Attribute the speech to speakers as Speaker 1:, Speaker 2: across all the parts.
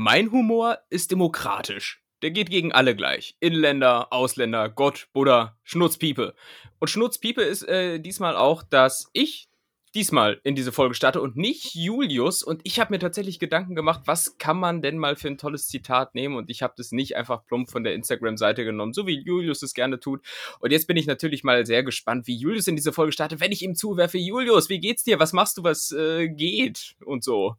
Speaker 1: Mein Humor ist demokratisch. Der geht gegen alle gleich. Inländer, Ausländer, Gott, Buddha, Schnutzpiepe. Und Schnutzpiepe ist äh, diesmal auch, dass ich diesmal in diese Folge starte und nicht Julius. Und ich habe mir tatsächlich Gedanken gemacht, was kann man denn mal für ein tolles Zitat nehmen? Und ich habe das nicht einfach plump von der Instagram-Seite genommen, so wie Julius es gerne tut. Und jetzt bin ich natürlich mal sehr gespannt, wie Julius in diese Folge startet, wenn ich ihm zuwerfe, Julius, wie geht's dir? Was machst du, was äh, geht? Und so.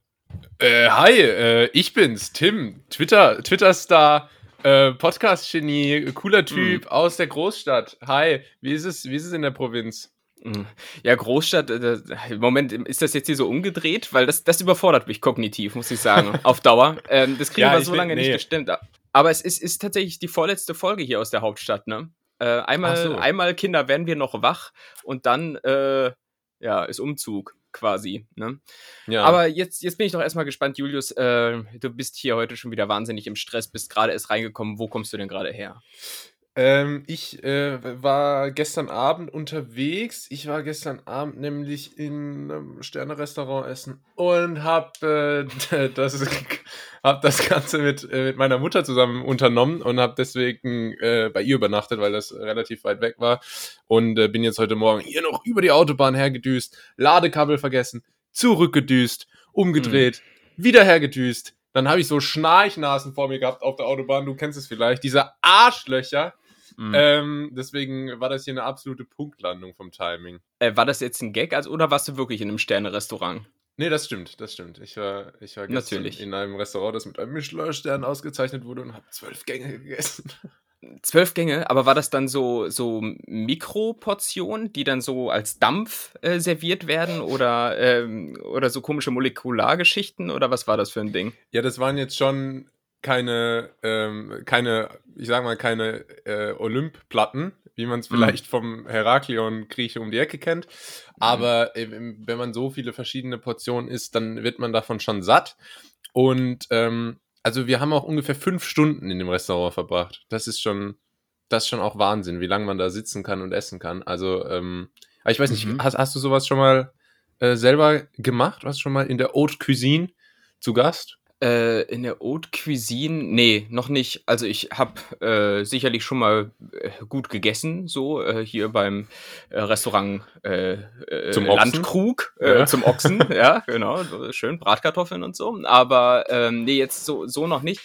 Speaker 2: Äh, hi, äh, ich bin's, Tim, Twitter, Twitter-Star, äh, Podcast-Genie, cooler Typ mm. aus der Großstadt. Hi, wie ist es, wie ist es in der Provinz?
Speaker 1: Hm. Ja, Großstadt, äh, Moment, ist das jetzt hier so umgedreht? Weil das, das überfordert mich kognitiv, muss ich sagen, auf Dauer. Ähm, das kriegen ja, wir so lange nee. nicht gestimmt. Aber es ist, ist tatsächlich die vorletzte Folge hier aus der Hauptstadt, ne? Äh, einmal, so. einmal, Kinder, werden wir noch wach und dann, äh, ja, ist Umzug quasi. Ne? Ja. Aber jetzt, jetzt bin ich doch erstmal gespannt, Julius. Äh, du bist hier heute schon wieder wahnsinnig im Stress, bist gerade erst reingekommen. Wo kommst du denn gerade her?
Speaker 2: Ähm, ich äh, war gestern Abend unterwegs. Ich war gestern Abend nämlich in einem Sterne-Restaurant essen und habe äh, das, hab das Ganze mit, äh, mit meiner Mutter zusammen unternommen und habe deswegen äh, bei ihr übernachtet, weil das relativ weit weg war. Und äh, bin jetzt heute Morgen hier noch über die Autobahn hergedüst, Ladekabel vergessen, zurückgedüst, umgedreht, mhm. wieder hergedüst dann habe ich so Schnarchnasen vor mir gehabt auf der Autobahn. Du kennst es vielleicht. Diese Arschlöcher. Mhm. Ähm, deswegen war das hier eine absolute Punktlandung vom Timing.
Speaker 1: Äh, war das jetzt ein Gag also, oder warst du wirklich in einem Sterne-Restaurant?
Speaker 2: Nee, das stimmt, das stimmt. Ich war, ich war Natürlich. in einem Restaurant, das mit einem Michelin-Stern ausgezeichnet wurde und habe zwölf Gänge gegessen.
Speaker 1: Zwölf Gänge, aber war das dann so, so Mikroportionen, die dann so als Dampf äh, serviert werden oder, ähm, oder so komische Molekulargeschichten oder was war das für ein Ding?
Speaker 2: Ja, das waren jetzt schon keine, ähm, keine, ich sag mal, keine äh, Olymp-Platten, wie man es mhm. vielleicht vom Heraklion-Grieche um die Ecke kennt. Aber mhm. wenn man so viele verschiedene Portionen isst, dann wird man davon schon satt. Und ähm, also wir haben auch ungefähr fünf Stunden in dem Restaurant verbracht. Das ist schon, das ist schon auch Wahnsinn, wie lange man da sitzen kann und essen kann. Also, ähm, ich weiß nicht, mhm. hast, hast du sowas schon mal äh, selber gemacht? Warst du schon mal in der Haute Cuisine zu Gast?
Speaker 1: Äh, in der Haute Cuisine, nee, noch nicht. Also ich habe äh, sicherlich schon mal äh, gut gegessen, so äh, hier beim äh, Restaurant zum Landkrug, ja. zum Ochsen, ja, genau, schön Bratkartoffeln und so. Aber ähm, nee, jetzt so, so noch nicht.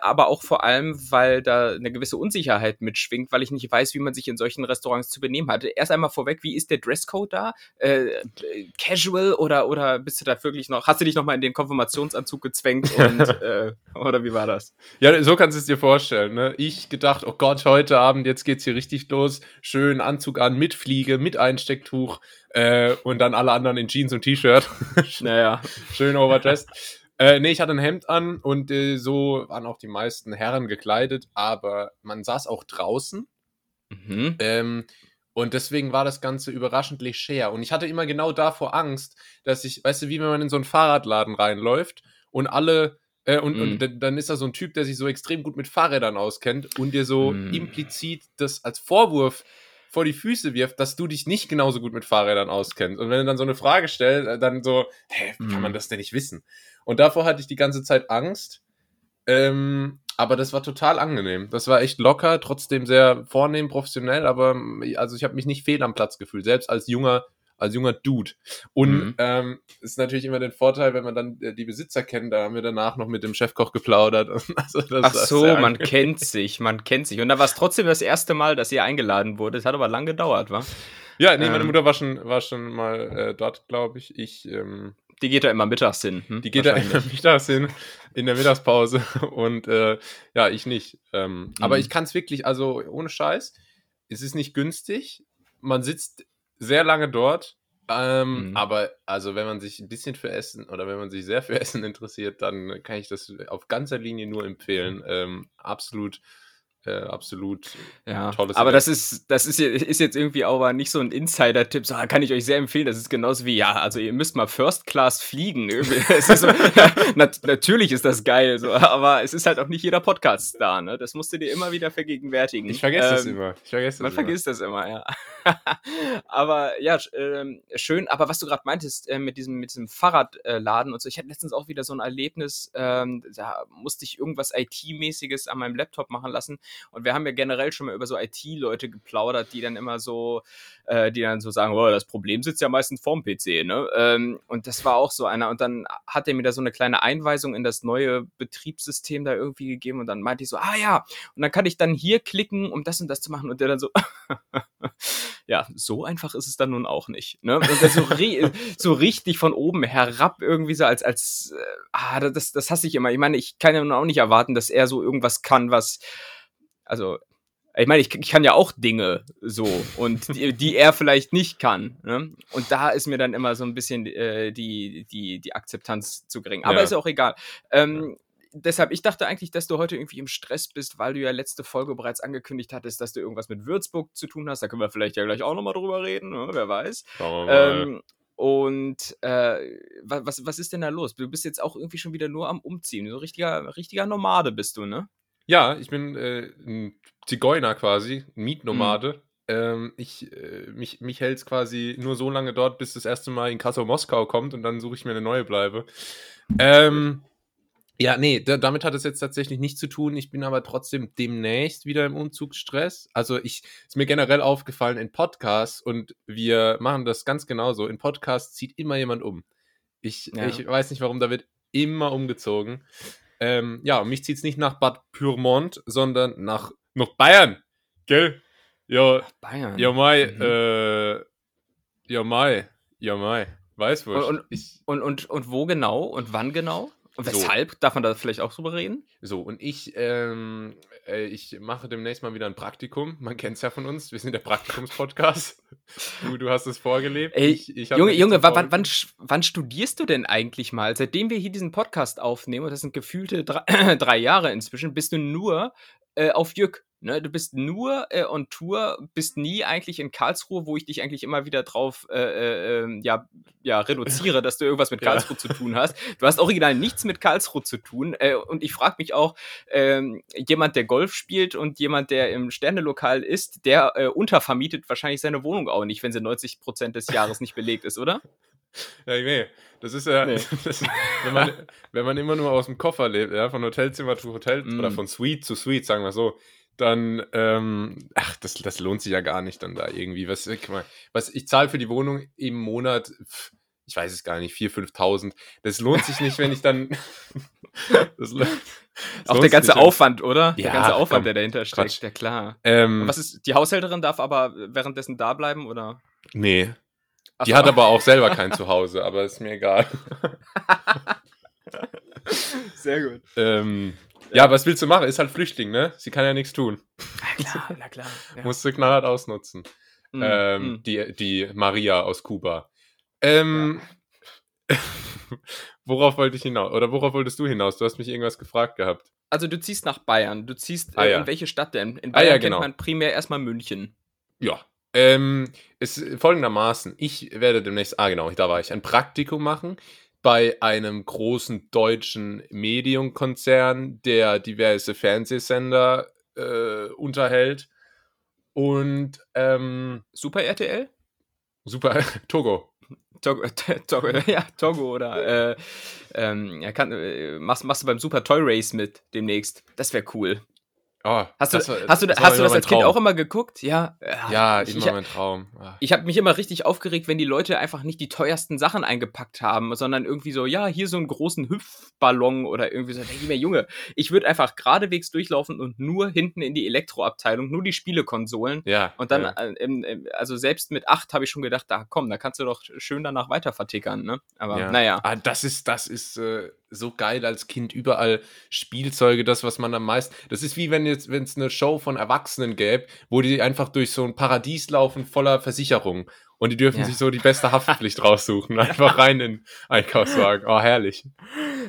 Speaker 1: aber auch vor allem, weil da eine gewisse Unsicherheit mitschwingt, weil ich nicht weiß, wie man sich in solchen Restaurants zu benehmen hat. Erst einmal vorweg, wie ist der Dresscode da? casual oder, oder bist du da wirklich noch, hast du dich noch mal in den Konfirmationsanzug gezwängt? Anfängt und äh, oder wie war das?
Speaker 2: Ja, so kannst du es dir vorstellen. Ne? Ich gedacht, oh Gott, heute Abend, jetzt geht's hier richtig los. Schön Anzug an, mit Fliege, mit Einstecktuch äh, und dann alle anderen in Jeans und T-Shirt. naja. Schön overdressed. Äh, nee, ich hatte ein Hemd an und äh, so waren auch die meisten Herren gekleidet, aber man saß auch draußen. Mhm. Ähm, und deswegen war das Ganze überraschend leger. Und ich hatte immer genau davor Angst, dass ich, weißt du, wie wenn man in so einen Fahrradladen reinläuft und alle äh, und, mm. und mhm. dann ist da so ein Typ, der sich so extrem gut mit Fahrrädern auskennt und dir so mm. implizit das als Vorwurf vor die Füße wirft, dass du dich nicht genauso gut mit Fahrrädern auskennst. Und wenn er dann so eine Frage stellt, äh, dann so, hä, wie kann man mhm. das denn nicht wissen? Und davor hatte ich die ganze Zeit Angst. Ähm, aber das war total angenehm. Das war echt locker, trotzdem sehr vornehm, professionell, aber also ich habe mich nicht fehl am Platz gefühlt, selbst als junger als junger Dude. Und mhm. ähm, ist natürlich immer den Vorteil, wenn man dann äh, die Besitzer kennt, da haben wir danach noch mit dem Chefkoch geplaudert.
Speaker 1: also Ach so, man kennt sich, man kennt sich. Und da war es trotzdem das erste Mal, dass ihr eingeladen wurde. Es hat aber lang gedauert, wa?
Speaker 2: Ja, nee, meine ähm. Mutter war schon, war schon mal äh, dort, glaube ich. Ich ähm,
Speaker 1: die geht da immer mittags hin.
Speaker 2: Hm? Die geht da immer mittags hin, in der Mittagspause. Und äh, ja, ich nicht. Ähm, mhm. Aber ich kann es wirklich, also ohne Scheiß, es ist nicht günstig. Man sitzt sehr lange dort. Ähm, mhm. Aber also wenn man sich ein bisschen für Essen oder wenn man sich sehr für Essen interessiert, dann kann ich das auf ganzer Linie nur empfehlen. Ähm, absolut äh, absolut
Speaker 1: ja, tolles Aber Event. das ist, das ist, ist jetzt irgendwie aber nicht so ein Insider-Tipp, so, kann ich euch sehr empfehlen. Das ist genauso wie, ja, also ihr müsst mal First Class fliegen. ist so, na, natürlich ist das geil, so, aber es ist halt auch nicht jeder Podcast da, ne? Das musst du dir immer wieder vergegenwärtigen.
Speaker 2: Ich vergesse ähm, das immer. Ich vergesse
Speaker 1: das man immer. vergisst das immer, ja. aber ja, äh, schön. Aber was du gerade meintest äh, mit diesem, mit diesem Fahrradladen und so, ich hatte letztens auch wieder so ein Erlebnis, ähm, da musste ich irgendwas IT-mäßiges an meinem Laptop machen lassen und wir haben ja generell schon mal über so IT-Leute geplaudert, die dann immer so, äh, die dann so sagen, oh, das Problem sitzt ja meistens vorm PC, ne? Ähm, und das war auch so einer. Und dann hat er mir da so eine kleine Einweisung in das neue Betriebssystem da irgendwie gegeben und dann meinte ich so, ah ja, und dann kann ich dann hier klicken, um das und das zu machen. Und der dann so, ja, so einfach ist es dann nun auch nicht. Ne? Und das so, so richtig von oben herab irgendwie so als, als, äh, ah, das, das hasse ich immer. Ich meine, ich kann ja nun auch nicht erwarten, dass er so irgendwas kann, was also ich meine, ich, ich, kann ja auch Dinge so und die, die er vielleicht nicht kann. Ne? Und da ist mir dann immer so ein bisschen äh, die, die, die Akzeptanz zu gering. Aber ja. ist ja auch egal. Ähm, deshalb, ich dachte eigentlich, dass du heute irgendwie im Stress bist, weil du ja letzte Folge bereits angekündigt hattest, dass du irgendwas mit Würzburg zu tun hast. Da können wir vielleicht ja gleich auch nochmal drüber reden, ne? wer weiß. Ähm, und äh, was, was ist denn da los? Du bist jetzt auch irgendwie schon wieder nur am Umziehen. So richtiger, richtiger Nomade bist du, ne?
Speaker 2: Ja, ich bin äh, ein Zigeuner quasi, ein Mietnomade. Mhm. Ähm, ich, äh, mich mich hält es quasi nur so lange dort, bis das erste Mal in Kassel Moskau kommt und dann suche ich mir eine neue Bleibe. Ähm, ja, nee, da, damit hat es jetzt tatsächlich nichts zu tun. Ich bin aber trotzdem demnächst wieder im Umzugsstress. Also ich ist mir generell aufgefallen in Podcasts und wir machen das ganz genauso. In Podcasts zieht immer jemand um. Ich, ja. ich weiß nicht warum, da wird immer umgezogen. Ähm, ja, mich zieht es nicht nach Bad Pyrmont, sondern nach, nach Bayern. Gell? Ja, Bayern. Ja, Mai. Mhm. Äh, ja, Mai. Ja, Mai. Weiß
Speaker 1: wohl. Und, und, und, und wo genau und wann genau? Weshalb? So. Darf man da vielleicht auch drüber reden?
Speaker 2: So, und ich, ähm, äh, ich mache demnächst mal wieder ein Praktikum. Man kennt es ja von uns. Wir sind der Praktikumspodcast. du, du hast es vorgelebt.
Speaker 1: Ey, ich, ich Junge, Junge wann, wann, wann, studierst du denn eigentlich mal? Seitdem wir hier diesen Podcast aufnehmen, und das sind gefühlte drei, drei Jahre inzwischen, bist du nur äh, auf Jück. Ne, du bist nur äh, on Tour, bist nie eigentlich in Karlsruhe, wo ich dich eigentlich immer wieder drauf äh, äh, ähm, ja, ja, reduziere, dass du irgendwas mit Karlsruhe ja. zu tun hast. Du hast original nichts mit Karlsruhe zu tun. Äh, und ich frage mich auch, ähm, jemand, der Golf spielt und jemand, der im Sternelokal ist, der äh, untervermietet wahrscheinlich seine Wohnung auch nicht, wenn sie 90 Prozent des Jahres nicht belegt ist, oder?
Speaker 2: Ja, nee. Das ist ja, nee. das, wenn, man, wenn man immer nur aus dem Koffer lebt, ja, von Hotelzimmer zu Hotel mm. oder von Suite zu Suite, sagen wir so, dann, ähm, ach, das, das lohnt sich ja gar nicht dann da irgendwie. Was, mal, was ich zahle für die Wohnung im Monat, ich weiß es gar nicht, 4.000, 5.000. Das lohnt sich nicht, wenn ich dann.
Speaker 1: das, das Auch der ganze Aufwand, oder? Ja, der ganze Aufwand, komm, der dahinter steckt, Quatsch. ja klar. Ähm, was ist, die Haushälterin darf aber währenddessen da bleiben, oder?
Speaker 2: Nee. Ach die hat aber auch selber kein Zuhause, aber ist mir egal.
Speaker 1: Sehr gut.
Speaker 2: Ähm, ja, was willst du machen? Ist halt Flüchtling, ne? Sie kann ja nichts tun.
Speaker 1: Na klar, na klar.
Speaker 2: Ja. Musst du knallhart ausnutzen. Mm, ähm, mm. Die, die Maria aus Kuba. Ähm, ja. worauf wollte ich hinaus? Oder worauf wolltest du hinaus? Du hast mich irgendwas gefragt gehabt.
Speaker 1: Also du ziehst nach Bayern. Du ziehst ah, äh, ja. in welche Stadt denn? In Bayern ah, ja, genau. kennt man primär erstmal München.
Speaker 2: Ja. Ähm, es folgendermaßen, ich werde demnächst, ah genau, da war ich, ein Praktikum machen bei einem großen deutschen Medienkonzern, der diverse Fernsehsender äh, unterhält. Und ähm,
Speaker 1: Super RTL?
Speaker 2: Super Togo.
Speaker 1: Togo, Togo, ja, Togo oder äh, ähm, kann, äh, machst, machst du beim Super Toy Race mit demnächst. Das wäre cool. Oh, hast du das, hast du, das, hast du das als Kind auch immer geguckt? Ja.
Speaker 2: Ja, ich, immer mein Traum.
Speaker 1: Ja. Ich habe mich immer richtig aufgeregt, wenn die Leute einfach nicht die teuersten Sachen eingepackt haben, sondern irgendwie so, ja, hier so einen großen Hüpfballon oder irgendwie so. Denke ich mir, Junge, ich würde einfach geradewegs durchlaufen und nur hinten in die Elektroabteilung, nur die Spielekonsolen. Ja. Und dann, ja. Äh, also selbst mit acht habe ich schon gedacht, da komm, da kannst du doch schön danach weiter vertickern, ne? Aber ja. naja.
Speaker 2: Ah, das ist, das ist, äh, so geil als Kind. Überall Spielzeuge, das, was man am meisten. Das ist wie wenn jetzt, wenn es eine Show von Erwachsenen gäbe, wo die einfach durch so ein Paradies laufen voller Versicherungen. Und die dürfen ja. sich so die beste Haftpflicht raussuchen. Einfach rein in den Einkaufswagen. Oh, herrlich.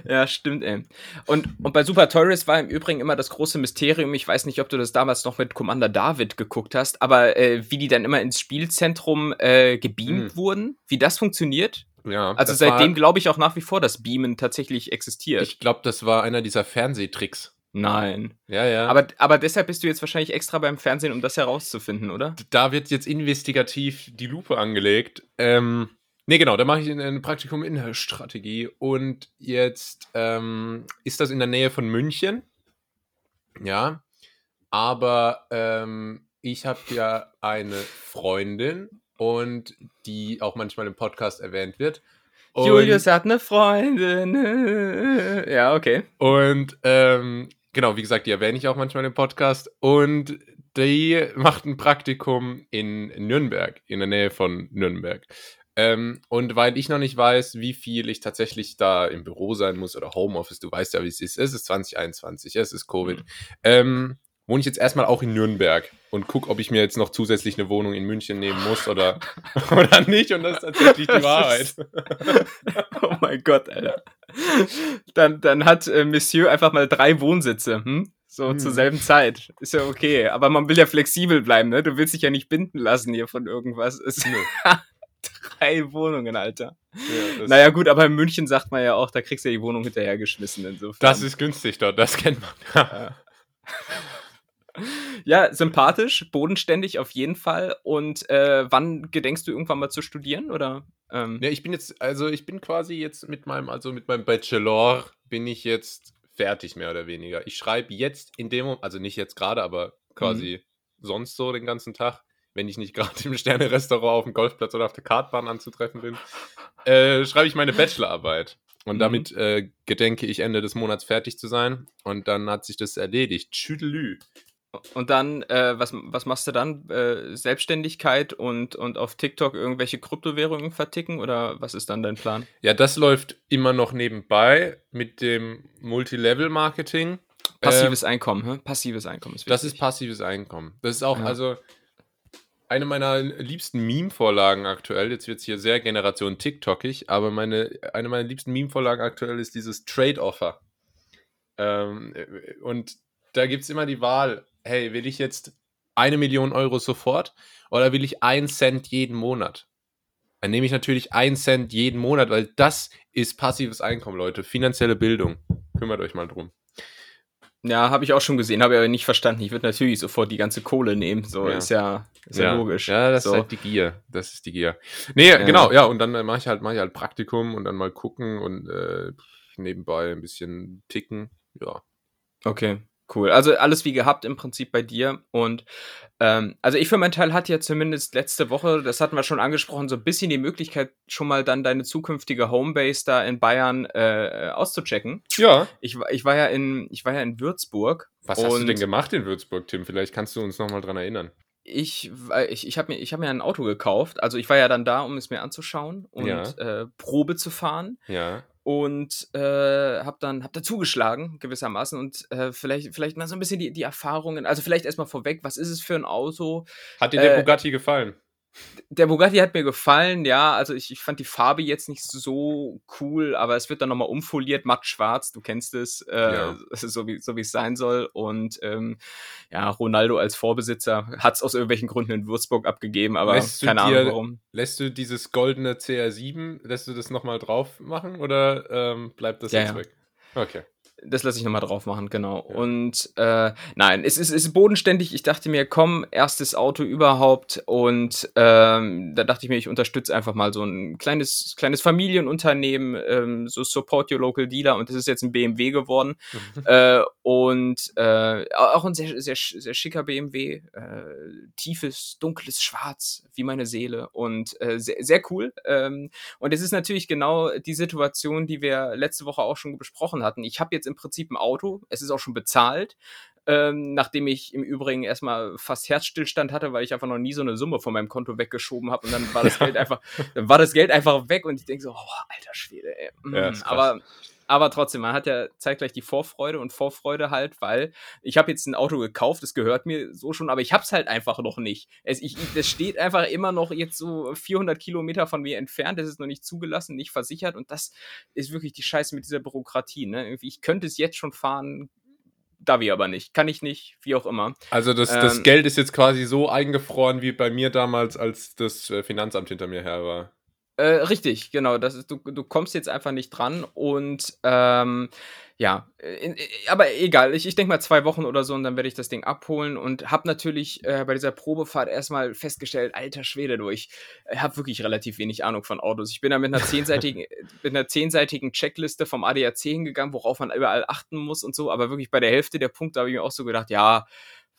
Speaker 1: Ja, stimmt, ey. Und, und bei Super Tourist war im Übrigen immer das große Mysterium, ich weiß nicht, ob du das damals noch mit Commander David geguckt hast, aber äh, wie die dann immer ins Spielzentrum äh, gebeamt mhm. wurden, wie das funktioniert. Ja, also seitdem glaube ich auch nach wie vor, dass Beamen tatsächlich existiert.
Speaker 2: Ich glaube, das war einer dieser Fernsehtricks.
Speaker 1: Nein.
Speaker 2: Ja, ja.
Speaker 1: Aber, aber deshalb bist du jetzt wahrscheinlich extra beim Fernsehen, um das herauszufinden, oder?
Speaker 2: Da wird jetzt investigativ die Lupe angelegt. Ähm, nee, genau, da mache ich ein Praktikum in Strategie. Und jetzt ähm, ist das in der Nähe von München. Ja. Aber ähm, ich habe ja eine Freundin und die auch manchmal im Podcast erwähnt wird.
Speaker 1: Und Julius hat eine Freundin. ja, okay.
Speaker 2: Und ähm, genau, wie gesagt, die erwähne ich auch manchmal im Podcast. Und die macht ein Praktikum in Nürnberg, in der Nähe von Nürnberg. Ähm, und weil ich noch nicht weiß, wie viel ich tatsächlich da im Büro sein muss oder Homeoffice, du weißt ja, wie es ist. Es ist 2021, es ist Covid. Mhm. Ähm, wohne ich jetzt erstmal auch in Nürnberg und gucke, ob ich mir jetzt noch zusätzlich eine Wohnung in München nehmen muss oder, oder nicht. Und das ist tatsächlich die Wahrheit.
Speaker 1: oh mein Gott, Alter. Dann, dann hat äh, Monsieur einfach mal drei Wohnsitze, hm? So hm. zur selben Zeit. Ist ja okay. Aber man will ja flexibel bleiben, ne? Du willst dich ja nicht binden lassen hier von irgendwas. Ist drei Wohnungen, Alter. Ja, naja, gut, aber in München sagt man ja auch, da kriegst du ja die Wohnung hinterhergeschmissen. Insofern.
Speaker 2: Das ist günstig dort, das kennt man. Ja.
Speaker 1: Ja, sympathisch, bodenständig auf jeden Fall. Und äh, wann gedenkst du irgendwann mal zu studieren? Oder?
Speaker 2: Ähm? Ja, ich bin jetzt, also ich bin quasi jetzt mit meinem, also mit meinem Bachelor bin ich jetzt fertig, mehr oder weniger. Ich schreibe jetzt in dem also nicht jetzt gerade, aber quasi mhm. sonst so den ganzen Tag, wenn ich nicht gerade im Sterne-Restaurant auf dem Golfplatz oder auf der Kartbahn anzutreffen bin, äh, schreibe ich meine Bachelorarbeit. Und mhm. damit äh, gedenke ich Ende des Monats fertig zu sein. Und dann hat sich das erledigt. Tschüdelü.
Speaker 1: Und dann, äh, was, was machst du dann? Äh, Selbstständigkeit und, und auf TikTok irgendwelche Kryptowährungen verticken oder was ist dann dein Plan?
Speaker 2: Ja, das läuft immer noch nebenbei mit dem Multilevel-Marketing.
Speaker 1: Passives ähm, Einkommen, hä? passives Einkommen
Speaker 2: ist wichtig. Das ist passives Einkommen. Das ist auch, ja. also eine meiner liebsten Meme-Vorlagen aktuell, jetzt wird es hier sehr Generation TikTokig, aber meine, eine meiner liebsten Meme-Vorlagen aktuell ist dieses Trade-Offer. Ähm, und da gibt es immer die Wahl, hey, will ich jetzt eine Million Euro sofort oder will ich einen Cent jeden Monat? Dann nehme ich natürlich einen Cent jeden Monat, weil das ist passives Einkommen, Leute. Finanzielle Bildung. Kümmert euch mal drum.
Speaker 1: Ja, habe ich auch schon gesehen, habe ich aber nicht verstanden. Ich würde natürlich sofort die ganze Kohle nehmen. So ja. ist ja, ist ja, ja logisch.
Speaker 2: Ja, das
Speaker 1: so.
Speaker 2: ist halt die Gier. Das ist die Gier. Nee, ja. genau, ja, und dann äh, mache ich halt, mache ich halt Praktikum und dann mal gucken und äh, nebenbei ein bisschen ticken. Ja.
Speaker 1: Okay. Cool. Also alles wie gehabt im Prinzip bei dir. Und ähm, also ich für meinen Teil hatte ja zumindest letzte Woche, das hatten wir schon angesprochen, so ein bisschen die Möglichkeit, schon mal dann deine zukünftige Homebase da in Bayern äh, auszuchecken.
Speaker 2: Ja.
Speaker 1: Ich, ich war ja in, ich war ja in Würzburg.
Speaker 2: Was hast du denn gemacht in Würzburg, Tim? Vielleicht kannst du uns nochmal dran erinnern.
Speaker 1: Ich, ich, ich habe mir, hab mir ein Auto gekauft. Also ich war ja dann da, um es mir anzuschauen und ja. äh, Probe zu fahren.
Speaker 2: Ja
Speaker 1: und äh, habe dann hab da zugeschlagen gewissermaßen und äh, vielleicht vielleicht mal so ein bisschen die, die Erfahrungen also vielleicht erstmal vorweg was ist es für ein Auto?
Speaker 2: Hat dir der äh, Bugatti gefallen
Speaker 1: der Bugatti hat mir gefallen, ja. Also ich, ich fand die Farbe jetzt nicht so cool, aber es wird dann nochmal umfoliert, matt schwarz, du kennst es, äh, ja. so wie so es sein soll. Und ähm, ja, Ronaldo als Vorbesitzer hat es aus irgendwelchen Gründen in Würzburg abgegeben, aber lässt keine dir, Ahnung warum.
Speaker 2: Lässt du dieses goldene CR7, lässt du das nochmal drauf machen oder ähm, bleibt das ja, jetzt ja. weg?
Speaker 1: Okay das lasse ich nochmal drauf machen, genau. Ja. Und äh, nein, es ist, es ist bodenständig. Ich dachte mir, komm, erstes Auto überhaupt. Und ähm, da dachte ich mir, ich unterstütze einfach mal so ein kleines, kleines Familienunternehmen, ähm, so Support Your Local Dealer. Und das ist jetzt ein BMW geworden. Mhm. Äh, und äh, auch ein sehr, sehr, sehr schicker BMW. Äh, tiefes, dunkles Schwarz, wie meine Seele. Und äh, sehr, sehr cool. Ähm, und es ist natürlich genau die Situation, die wir letzte Woche auch schon besprochen hatten. Ich habe jetzt im Prinzip ein Auto. Es ist auch schon bezahlt. Ähm, nachdem ich im Übrigen erstmal fast Herzstillstand hatte, weil ich einfach noch nie so eine Summe von meinem Konto weggeschoben habe und dann war das Geld einfach, dann war das Geld einfach weg und ich denke so, oh, alter Schwede, ey. Mm, ja, aber aber trotzdem, man hat ja zeitgleich die Vorfreude und Vorfreude halt, weil ich habe jetzt ein Auto gekauft, das gehört mir so schon, aber ich habe es halt einfach noch nicht. Es, ich, das steht einfach immer noch jetzt so 400 Kilometer von mir entfernt, das ist noch nicht zugelassen, nicht versichert und das ist wirklich die Scheiße mit dieser Bürokratie. Ne? Ich könnte es jetzt schon fahren, darf ich aber nicht, kann ich nicht, wie auch immer.
Speaker 2: Also das, das ähm, Geld ist jetzt quasi so eingefroren wie bei mir damals, als das äh, Finanzamt hinter mir her war.
Speaker 1: Äh, richtig, genau. Das ist, du, du kommst jetzt einfach nicht dran und ähm, ja, in, aber egal. Ich, ich denke mal zwei Wochen oder so und dann werde ich das Ding abholen und habe natürlich äh, bei dieser Probefahrt erstmal festgestellt, alter Schwede, du, ich äh, habe wirklich relativ wenig Ahnung von Autos. Ich bin da mit einer zehnseitigen, mit einer zehnseitigen Checkliste vom ADAC hingegangen, worauf man überall achten muss und so, aber wirklich bei der Hälfte der Punkte habe ich mir auch so gedacht, ja,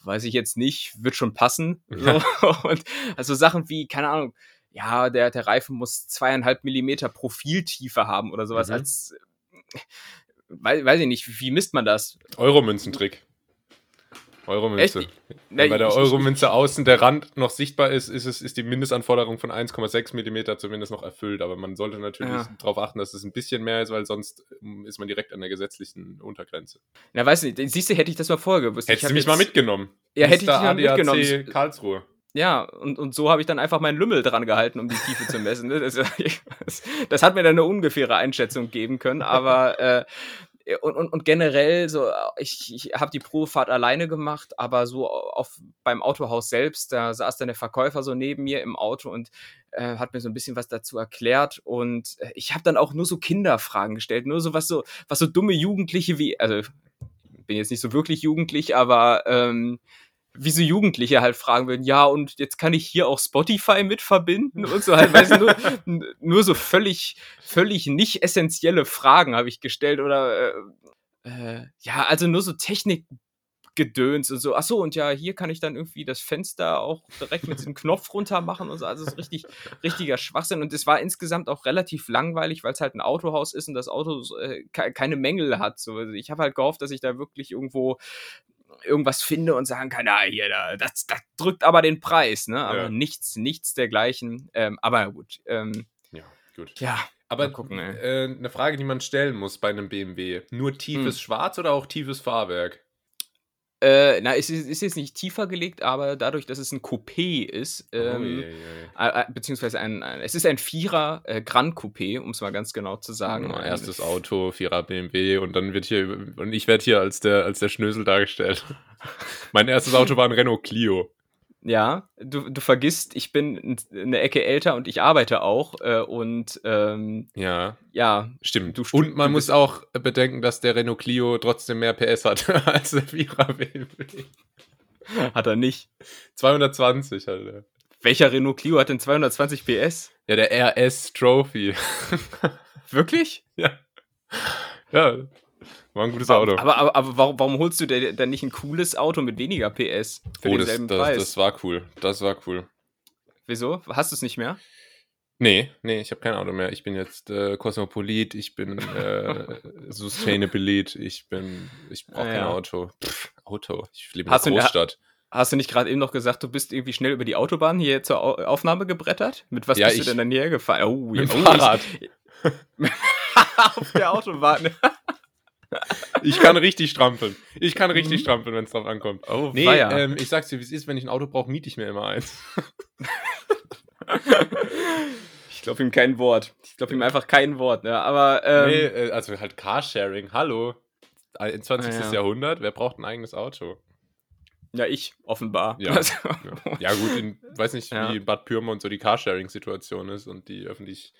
Speaker 1: weiß ich jetzt nicht, wird schon passen. So. und also Sachen wie, keine Ahnung, ja, der, der Reifen muss zweieinhalb Millimeter Profiltiefe haben oder sowas. Mhm. Als, weiß, weiß ich nicht, wie misst man das?
Speaker 2: Euromünzentrick. Euromünze. Wenn bei der Euromünze außen der Rand noch sichtbar ist, ist, es, ist die Mindestanforderung von 1,6 Millimeter zumindest noch erfüllt. Aber man sollte natürlich ja. darauf achten, dass es ein bisschen mehr ist, weil sonst ähm, ist man direkt an der gesetzlichen Untergrenze.
Speaker 1: Na, weißt du, siehst du, hätte ich das mal vorher gewusst.
Speaker 2: Hättest du mich jetzt, mal mitgenommen.
Speaker 1: Ja, hätte ich dich mal
Speaker 2: mitgenommen. Karlsruhe.
Speaker 1: Ja, und, und so habe ich dann einfach meinen Lümmel dran gehalten, um die Tiefe zu messen. Das, das, das, hat mir dann eine ungefähre Einschätzung geben können, aber äh, und, und, und generell so, ich, ich habe die Probefahrt alleine gemacht, aber so auf beim Autohaus selbst, da saß dann der Verkäufer so neben mir im Auto und äh, hat mir so ein bisschen was dazu erklärt und äh, ich habe dann auch nur so Kinderfragen gestellt, nur so was so was so dumme Jugendliche wie, also bin jetzt nicht so wirklich jugendlich, aber ähm, wie so Jugendliche halt fragen würden, ja, und jetzt kann ich hier auch Spotify mit verbinden und so halt, weißt du, nur, nur so völlig, völlig nicht essentielle Fragen habe ich gestellt oder äh, äh, ja, also nur so Technikgedöns und so. Ach so, und ja, hier kann ich dann irgendwie das Fenster auch direkt mit diesem Knopf runter machen und so. Also ist richtig, richtiger Schwachsinn. Und es war insgesamt auch relativ langweilig, weil es halt ein Autohaus ist und das Auto äh, keine Mängel hat. So. Also ich habe halt gehofft, dass ich da wirklich irgendwo irgendwas finde und sagen kann, ja, hier, das, das drückt aber den Preis, ne? Aber ja. nichts, nichts dergleichen. Ähm, aber gut. Ähm,
Speaker 2: ja, gut.
Speaker 1: Ja.
Speaker 2: Aber gucken, äh, eine Frage, die man stellen muss bei einem BMW. Nur tiefes hm. Schwarz oder auch tiefes Fahrwerk?
Speaker 1: Äh, na, es ist, ist, jetzt nicht tiefer gelegt, aber dadurch, dass es ein Coupé ist, oh, ähm, oh, yeah, yeah. Äh, beziehungsweise ein, ein, es ist ein Vierer äh, Grand Coupé, um es mal ganz genau zu sagen.
Speaker 2: Oh, erstes Auto, Vierer BMW und dann wird hier, und ich werde hier als der, als der Schnösel dargestellt. mein erstes Auto war ein Renault Clio.
Speaker 1: Ja, du, du vergisst, ich bin eine Ecke älter und ich arbeite auch. Äh, und ähm,
Speaker 2: ja,
Speaker 1: ja,
Speaker 2: stimmt. Du, und man muss auch bedenken, dass der Renault Clio trotzdem mehr PS hat als der Vierer BMW.
Speaker 1: Hat er nicht.
Speaker 2: 220 hat er.
Speaker 1: Welcher Renault Clio hat denn 220 PS?
Speaker 2: Ja, der RS Trophy.
Speaker 1: Wirklich?
Speaker 2: Ja. Ja, war ein gutes Auto.
Speaker 1: Aber, aber, aber warum, warum, holst du denn nicht ein cooles Auto mit weniger PS
Speaker 2: für oh, denselben das, Preis? Das, das war cool. Das war cool.
Speaker 1: Wieso? Hast du es nicht mehr?
Speaker 2: Nee, nee, ich habe kein Auto mehr. Ich bin jetzt äh, Kosmopolit, ich bin äh, Sustainabilit, ich bin, ich brauche ah, kein Auto. Pff, Auto, ich lebe in der Großstadt.
Speaker 1: Hast du nicht gerade eben noch gesagt, du bist irgendwie schnell über die Autobahn hier zur Aufnahme gebrettert? Mit was ja, bist ich, du denn dann hierher gefahren?
Speaker 2: Oh, mit oh, Fahrrad. Ich,
Speaker 1: auf der Autobahn.
Speaker 2: Ich kann richtig strampeln. Ich kann richtig mhm. strampeln, wenn es drauf ankommt.
Speaker 1: Oh, nee, ähm,
Speaker 2: ich sag's dir, wie es ist, wenn ich ein Auto brauche, miete ich mir immer eins.
Speaker 1: ich glaube ihm kein Wort. Ich glaube ihm einfach kein Wort, ne? Aber. Ähm,
Speaker 2: nee, äh, also halt Carsharing, hallo. 21. Ah, ja. Jahrhundert, wer braucht ein eigenes Auto?
Speaker 1: Ja, ich, offenbar.
Speaker 2: Ja, also, ja. ja gut, ich weiß nicht, ja. wie in Bad Pyrmont so die Carsharing-Situation ist und die öffentlich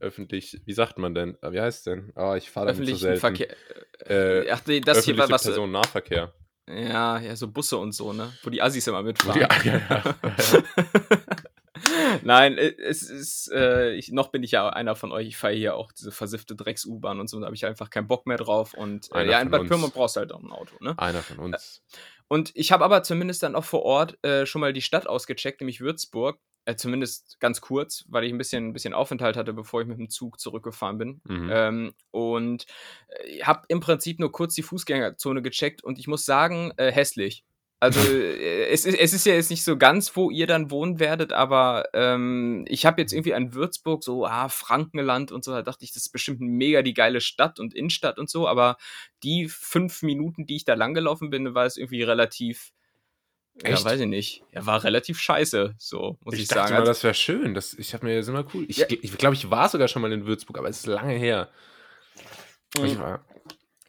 Speaker 2: öffentlich, wie sagt man denn? Wie heißt es denn? Oh, ich fahre da nicht so selten. Verkehr.
Speaker 1: Äh, Ach, nee, das hier war was.
Speaker 2: Personennahverkehr.
Speaker 1: Ja, ja, so Busse und so, ne? Wo die Assis immer mitfahren.
Speaker 2: Ja, ja, ja.
Speaker 1: Nein, äh, es ist, äh, ich, noch bin ich ja einer von euch. Ich fahre hier auch diese versiffte Drecks-U-Bahn und so, da habe ich einfach keinen Bock mehr drauf. Und äh, ja, in Bad Pyrmont brauchst du halt auch ein Auto, ne?
Speaker 2: Einer von uns.
Speaker 1: Und ich habe aber zumindest dann auch vor Ort äh, schon mal die Stadt ausgecheckt, nämlich Würzburg. Äh, zumindest ganz kurz, weil ich ein bisschen, ein bisschen Aufenthalt hatte, bevor ich mit dem Zug zurückgefahren bin. Mhm. Ähm, und äh, habe im Prinzip nur kurz die Fußgängerzone gecheckt und ich muss sagen, äh, hässlich. Also äh, es, ist, es ist ja jetzt nicht so ganz, wo ihr dann wohnen werdet, aber ähm, ich habe jetzt irgendwie an Würzburg so, ah, Frankenland und so, da dachte ich, das ist bestimmt mega die geile Stadt und Innenstadt und so, aber die fünf Minuten, die ich da langgelaufen bin, war es irgendwie relativ, Echt? ja, weiß ich nicht, ja, war relativ scheiße, so muss ich, ich dachte sagen.
Speaker 2: Mal, also das wäre schön, das, ich habe mir das immer cool, ich, ja. ich glaube, ich war sogar schon mal in Würzburg, aber es ist lange her.
Speaker 1: Ich war,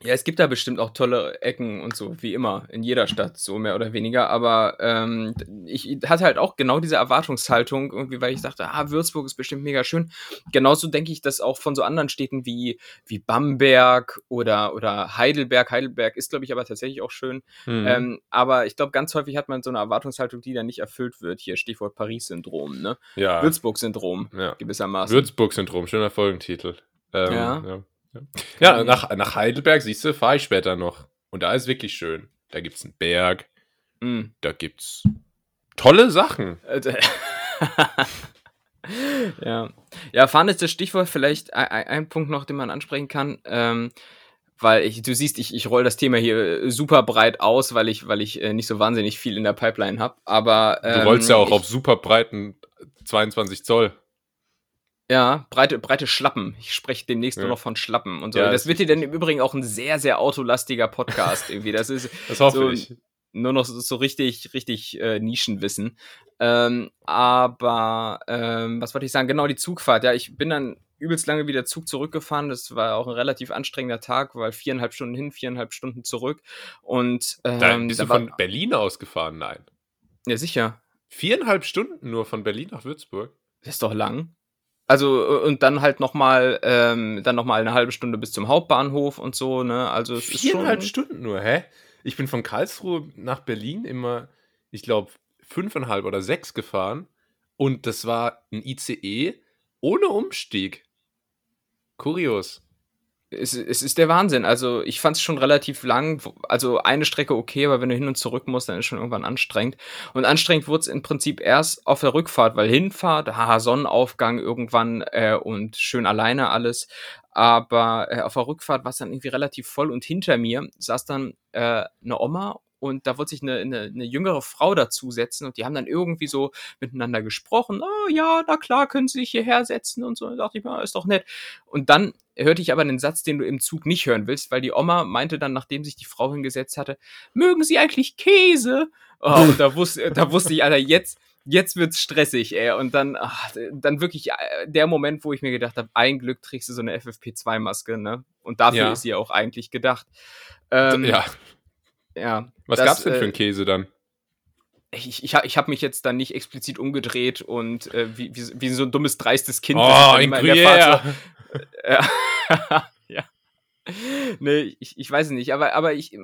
Speaker 1: ja, es gibt da bestimmt auch tolle Ecken und so, wie immer, in jeder Stadt, so mehr oder weniger. Aber ähm, ich hatte halt auch genau diese Erwartungshaltung, irgendwie, weil ich dachte, ah, Würzburg ist bestimmt mega schön. Genauso denke ich das auch von so anderen Städten wie, wie Bamberg oder, oder Heidelberg. Heidelberg ist, glaube ich, aber tatsächlich auch schön. Mhm. Ähm, aber ich glaube, ganz häufig hat man so eine Erwartungshaltung, die dann nicht erfüllt wird. Hier Stichwort Paris-Syndrom, ne?
Speaker 2: Ja.
Speaker 1: Würzburg-Syndrom, ja. gewissermaßen.
Speaker 2: Würzburg-Syndrom, schöner Folgentitel. Ähm, ja. ja. Ja, nach, nach Heidelberg, siehst du, fahre ich später noch. Und da ist wirklich schön. Da gibt es einen Berg. Mm. Da es tolle Sachen.
Speaker 1: ja. Ja, fahren ist das Stichwort. Vielleicht ein, ein, Punkt noch, den man ansprechen kann. Ähm, weil ich, du siehst, ich, ich roll das Thema hier super breit aus, weil ich, weil ich äh, nicht so wahnsinnig viel in der Pipeline habe. Aber
Speaker 2: ähm, du rollst ja auch ich, auf super breiten 22 Zoll.
Speaker 1: Ja, breite, breite Schlappen. Ich spreche demnächst ja. nur noch von Schlappen und so. Ja, das, das wird dir dann im Übrigen auch ein sehr, sehr autolastiger Podcast irgendwie. Das ist
Speaker 2: das hoffe so, ich.
Speaker 1: Nur noch so, so richtig, richtig äh, Nischenwissen. Ähm, aber ähm, was wollte ich sagen? Genau, die Zugfahrt. Ja, ich bin dann übelst lange wieder Zug zurückgefahren. Das war auch ein relativ anstrengender Tag, weil viereinhalb Stunden hin, viereinhalb Stunden zurück. Und
Speaker 2: ähm, dann bist da du von Berlin ausgefahren? Nein.
Speaker 1: Ja, sicher.
Speaker 2: Viereinhalb Stunden nur von Berlin nach Würzburg?
Speaker 1: Das ist doch lang. Also und dann halt noch mal ähm, dann noch mal eine halbe Stunde bis zum Hauptbahnhof und so ne? Also
Speaker 2: es ist viereinhalb Stunden nur hä? Ich bin von Karlsruhe nach Berlin immer ich glaube fünfeinhalb oder sechs gefahren und das war ein ICE ohne Umstieg. Kurios
Speaker 1: es, es ist der Wahnsinn. Also ich fand es schon relativ lang. Also eine Strecke okay, aber wenn du hin und zurück musst, dann ist schon irgendwann anstrengend. Und anstrengend wurde es im Prinzip erst auf der Rückfahrt, weil Hinfahrt, haha, Sonnenaufgang irgendwann äh, und schön alleine alles. Aber äh, auf der Rückfahrt war es dann irgendwie relativ voll und hinter mir saß dann äh, eine Oma und da wollte sich eine, eine, eine jüngere Frau dazusetzen und die haben dann irgendwie so miteinander gesprochen. Oh ja, na klar, können Sie sich hierher setzen und so. Da dachte ich mir, ist doch nett. Und dann hörte ich aber einen Satz, den du im Zug nicht hören willst, weil die Oma meinte dann, nachdem sich die Frau hingesetzt hatte, mögen Sie eigentlich Käse? Oh, und da wusste, da wusste ich, Alter, jetzt, jetzt wird's stressig, ey. Und dann, ach, dann wirklich äh, der Moment, wo ich mir gedacht habe, ein Glück trägst du so eine FFP2-Maske, ne? Und dafür ja. ist sie auch eigentlich gedacht.
Speaker 2: Ähm, ja.
Speaker 1: Ja.
Speaker 2: Was das, gab's denn für einen äh, Käse dann?
Speaker 1: Ich, ich, ich habe mich jetzt dann nicht explizit umgedreht und äh, wie, wie, wie so ein dummes, dreistes Kind.
Speaker 2: Oh, ein Gruyère.
Speaker 1: Äh, ja. Nee, ich, ich weiß es nicht, aber, aber, ich,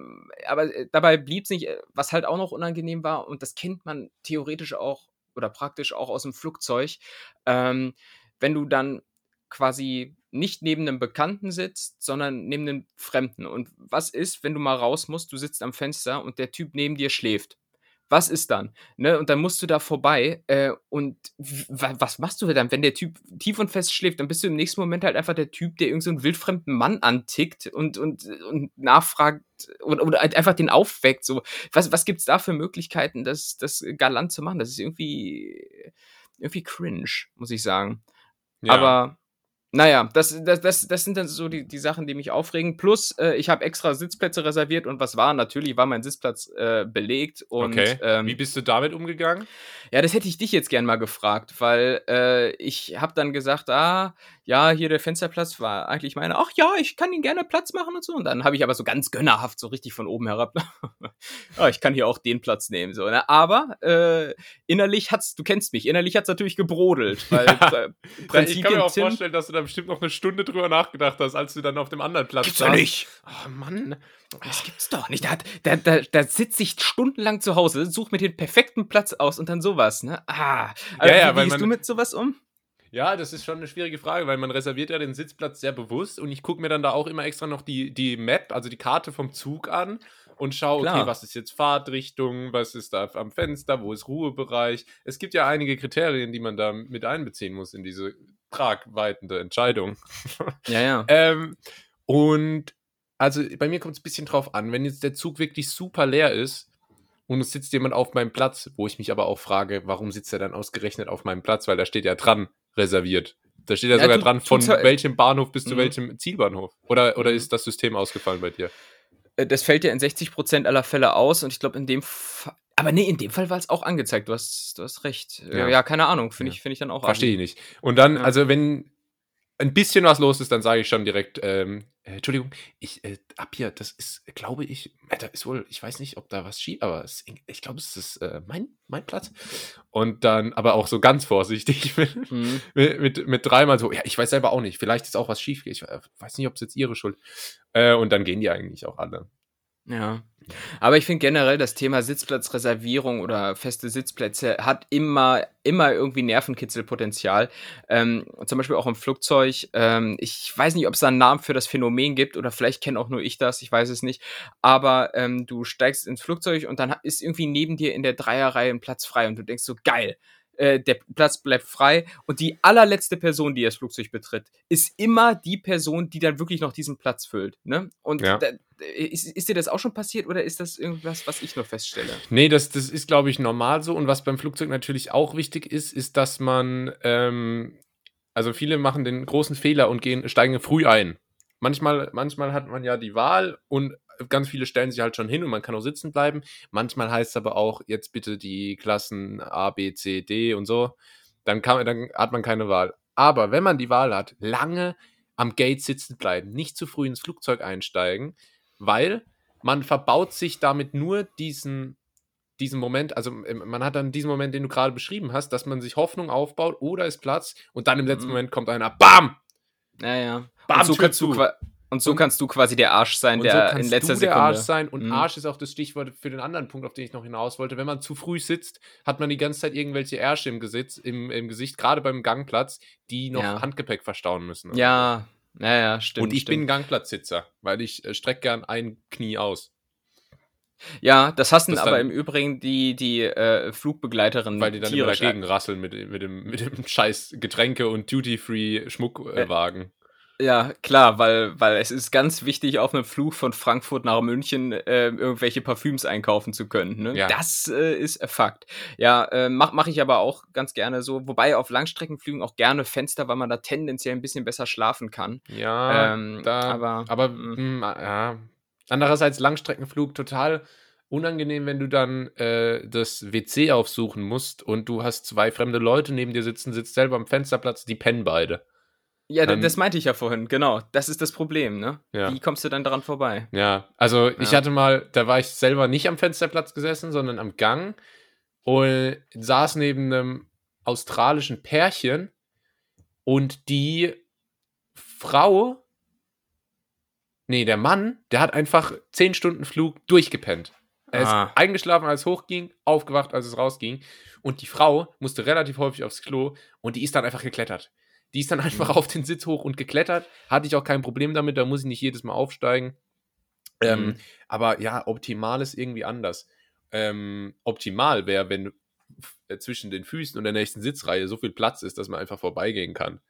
Speaker 1: aber dabei blieb es nicht, was halt auch noch unangenehm war, und das kennt man theoretisch auch oder praktisch auch aus dem Flugzeug, ähm, wenn du dann quasi nicht neben einem Bekannten sitzt, sondern neben einem Fremden. Und was ist, wenn du mal raus musst, du sitzt am Fenster und der Typ neben dir schläft? Was ist dann? Ne? Und dann musst du da vorbei äh, und was machst du dann, wenn der Typ tief und fest schläft? Dann bist du im nächsten Moment halt einfach der Typ, der irgendeinen so wildfremden Mann antickt und, und, und nachfragt oder, oder halt einfach den aufweckt. So. Was, was gibt es da für Möglichkeiten, das, das galant zu machen? Das ist irgendwie, irgendwie cringe, muss ich sagen. Ja. Aber naja, das, das, das, das sind dann so die, die Sachen, die mich aufregen. Plus, äh, ich habe extra Sitzplätze reserviert und was war? Natürlich war mein Sitzplatz äh, belegt. Und,
Speaker 2: okay. Ähm, Wie bist du damit umgegangen?
Speaker 1: Ja, das hätte ich dich jetzt gern mal gefragt, weil äh, ich habe dann gesagt, ah, ja, hier der Fensterplatz war eigentlich meine, ach ja, ich kann ihn gerne Platz machen und so. Und dann habe ich aber so ganz gönnerhaft, so richtig von oben herab, ah, ich kann hier auch den Platz nehmen. So, ne? Aber äh, innerlich hat's, du kennst mich, innerlich hat's natürlich gebrodelt. Weil
Speaker 2: ja. ich kann mir auch Tim, vorstellen, dass du da bestimmt noch eine Stunde drüber nachgedacht hast, als du dann auf dem anderen Platz
Speaker 1: Gibt's saßt. nicht. Oh Mann, das gibt's doch nicht. Da, da, da, da sitze ich stundenlang zu Hause, suche mir den perfekten Platz aus und dann sowas, ne? Ah,
Speaker 2: also, ja, ja, wie
Speaker 1: gehst du mit sowas um?
Speaker 2: Ja, das ist schon eine schwierige Frage, weil man reserviert ja den Sitzplatz sehr bewusst und ich gucke mir dann da auch immer extra noch die, die Map, also die Karte vom Zug an und schaue, okay, was ist jetzt Fahrtrichtung, was ist da am Fenster, wo ist Ruhebereich. Es gibt ja einige Kriterien, die man da mit einbeziehen muss in diese tragweitende Entscheidung.
Speaker 1: Ja, ja.
Speaker 2: ähm, und also bei mir kommt es ein bisschen drauf an, wenn jetzt der Zug wirklich super leer ist, und es sitzt jemand auf meinem Platz, wo ich mich aber auch frage, warum sitzt er dann ausgerechnet auf meinem Platz, weil da steht ja dran, reserviert. Da steht ja, ja sogar du, dran, von welchem Bahnhof bis zu mhm. welchem Zielbahnhof. Oder, oder mhm. ist das System ausgefallen bei dir?
Speaker 1: Äh, das fällt ja in 60% aller Fälle aus und ich glaube, in dem Fall. Aber nee, in dem Fall war es auch angezeigt. Du hast, du hast recht. Äh, ja, ja keine Ahnung. Finde ja. ich, find ich dann auch.
Speaker 2: Verstehe ich nicht. Und dann, also wenn ein bisschen was los ist, dann sage ich schon direkt, ähm, äh, Entschuldigung, ich, äh, ab hier, das ist, glaube ich, äh, da ist wohl, ich weiß nicht, ob da was schiebt, aber es, ich glaube, es ist äh, mein, mein Platz. Und dann, aber auch so ganz vorsichtig mit, mhm. mit, mit, mit, dreimal so, ja, ich weiß selber auch nicht, vielleicht ist auch was schief. Ich äh, weiß nicht, ob es jetzt ihre Schuld. Äh, und dann gehen die eigentlich auch alle.
Speaker 1: Ja. Aber ich finde generell das Thema Sitzplatzreservierung oder feste Sitzplätze hat immer, immer irgendwie Nervenkitzelpotenzial. Ähm, zum Beispiel auch im Flugzeug. Ähm, ich weiß nicht, ob es da einen Namen für das Phänomen gibt oder vielleicht kenne auch nur ich das, ich weiß es nicht. Aber ähm, du steigst ins Flugzeug und dann ist irgendwie neben dir in der Dreierreihe ein Platz frei und du denkst so, geil, äh, der Platz bleibt frei und die allerletzte Person, die das Flugzeug betritt, ist immer die Person, die dann wirklich noch diesen Platz füllt. Ne? Und ja. da, ist, ist, dir das auch schon passiert oder ist das irgendwas, was ich nur feststelle?
Speaker 2: Nee, das, das ist, glaube ich, normal so. Und was beim Flugzeug natürlich auch wichtig ist, ist, dass man, ähm, also viele machen den großen Fehler und gehen, steigen früh ein. Manchmal, manchmal hat man ja die Wahl und ganz viele stellen sich halt schon hin und man kann auch sitzen bleiben. Manchmal heißt es aber auch, jetzt bitte die Klassen A, B, C, D und so. Dann, kann, dann hat man keine Wahl. Aber wenn man die Wahl hat, lange am Gate sitzen bleiben, nicht zu früh ins Flugzeug einsteigen, weil man verbaut sich damit nur diesen, diesen Moment, also ähm, man hat dann diesen Moment, den du gerade beschrieben hast, dass man sich Hoffnung aufbaut oder ist Platz und dann im letzten mhm. Moment kommt einer, BAM!
Speaker 1: Naja. Bam, und so kannst du und so und, kannst du quasi der Arsch sein, der so in letzter du der Sekunde.
Speaker 2: Arsch sein und mhm. Arsch ist auch das Stichwort für den anderen Punkt, auf den ich noch hinaus wollte. Wenn man zu früh sitzt, hat man die ganze Zeit irgendwelche Ärsche im, Gesitz, im, im Gesicht, gerade beim Gangplatz, die noch ja. Handgepäck verstauen müssen.
Speaker 1: Ja, ja, ja, stimmt.
Speaker 2: Und ich
Speaker 1: stimmt.
Speaker 2: bin Gangplatzsitzer, weil ich äh, strecke gern ein Knie aus.
Speaker 1: Ja, das hassen das aber im Übrigen die, die äh, Flugbegleiterinnen.
Speaker 2: Weil die dann immer dagegen rasseln mit, mit, dem, mit dem scheiß Getränke- und Duty-Free-Schmuckwagen. Äh,
Speaker 1: ja, klar, weil, weil es ist ganz wichtig, auf einem Flug von Frankfurt nach München äh, irgendwelche Parfüms einkaufen zu können. Ne? Ja. Das äh, ist Fakt. Ja, äh, mache mach ich aber auch ganz gerne so. Wobei auf Langstreckenflügen auch gerne Fenster, weil man da tendenziell ein bisschen besser schlafen kann.
Speaker 2: Ja, ähm, da, aber, aber mh, hm, ja. Andererseits Langstreckenflug total unangenehm, wenn du dann äh, das WC aufsuchen musst und du hast zwei fremde Leute neben dir sitzen, sitzt selber am Fensterplatz, die pennen beide.
Speaker 1: Ja, ähm, das meinte ich ja vorhin, genau. Das ist das Problem, ne? Ja. Wie kommst du dann daran vorbei?
Speaker 2: Ja, also ja. ich hatte mal, da war ich selber nicht am Fensterplatz gesessen, sondern am Gang und saß neben einem australischen Pärchen und die Frau, nee, der Mann, der hat einfach 10 Stunden Flug durchgepennt. Er ah. ist eingeschlafen, als es hochging, aufgewacht, als es rausging. Und die Frau musste relativ häufig aufs Klo und die ist dann einfach geklettert. Die ist dann einfach mhm. auf den Sitz hoch und geklettert. Hatte ich auch kein Problem damit, da muss ich nicht jedes Mal aufsteigen. Ähm, mhm. aber ja, optimal ist irgendwie anders. Ähm, optimal wäre, wenn äh, zwischen den Füßen und der nächsten Sitzreihe so viel Platz ist, dass man einfach vorbeigehen kann.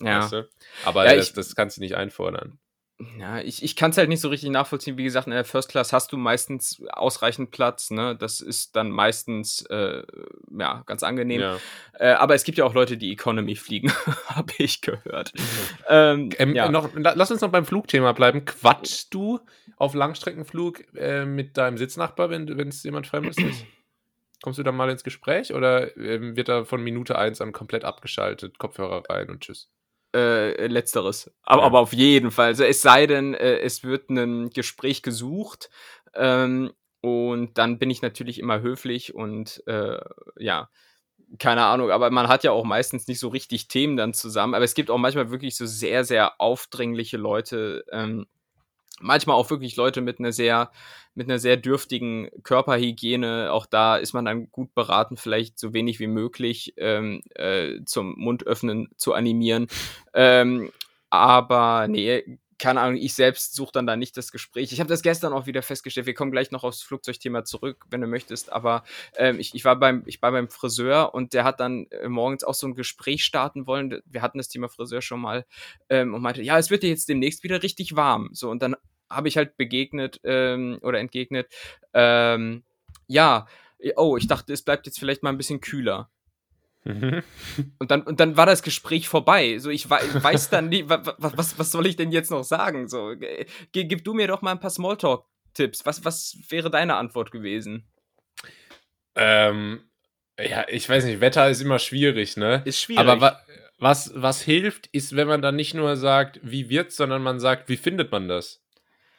Speaker 2: Ja. Weißt du? Aber ja, das, ich, das kannst du nicht einfordern.
Speaker 1: Ja, ich, ich kann es halt nicht so richtig nachvollziehen. Wie gesagt, in der First Class hast du meistens ausreichend Platz. Ne? Das ist dann meistens äh, ja, ganz angenehm. Ja. Äh, aber es gibt ja auch Leute, die Economy fliegen, habe ich gehört.
Speaker 2: Ähm, ähm, ja. noch, lass uns noch beim Flugthema bleiben. Quatschst du auf Langstreckenflug äh, mit deinem Sitznachbar, wenn es jemand Fremdes ist? Kommst du da mal ins Gespräch oder ähm, wird da von Minute 1 an komplett abgeschaltet, Kopfhörer rein und tschüss?
Speaker 1: Äh, letzteres. Aber, ja. aber auf jeden Fall. Also es sei denn, äh, es wird ein Gespräch gesucht. Ähm, und dann bin ich natürlich immer höflich und äh, ja, keine Ahnung, aber man hat ja auch meistens nicht so richtig Themen dann zusammen. Aber es gibt auch manchmal wirklich so sehr, sehr aufdringliche Leute, ähm, manchmal auch wirklich Leute mit einer sehr, mit einer sehr dürftigen Körperhygiene. Auch da ist man dann gut beraten, vielleicht so wenig wie möglich ähm, äh, zum Mundöffnen zu animieren. Ähm, aber nee, keine Ahnung, ich selbst suche dann da nicht das Gespräch. Ich habe das gestern auch wieder festgestellt. Wir kommen gleich noch aufs Flugzeugthema zurück, wenn du möchtest. Aber ähm, ich, ich, war beim, ich war beim Friseur und der hat dann äh, morgens auch so ein Gespräch starten wollen. Wir hatten das Thema Friseur schon mal ähm, und meinte, ja, es wird dir jetzt demnächst wieder richtig warm. So und dann habe ich halt begegnet ähm, oder entgegnet. Ähm, ja, oh, ich dachte, es bleibt jetzt vielleicht mal ein bisschen kühler. Mhm. Und dann, und dann war das Gespräch vorbei. So, ich weiß dann nie, was, was soll ich denn jetzt noch sagen? So, gib du mir doch mal ein paar Smalltalk-Tipps. Was, was wäre deine Antwort gewesen?
Speaker 2: Ähm, ja, ich weiß nicht, Wetter ist immer schwierig, ne?
Speaker 1: Ist schwierig.
Speaker 2: Aber wa was, was hilft, ist, wenn man dann nicht nur sagt, wie wird's, sondern man sagt, wie findet man das?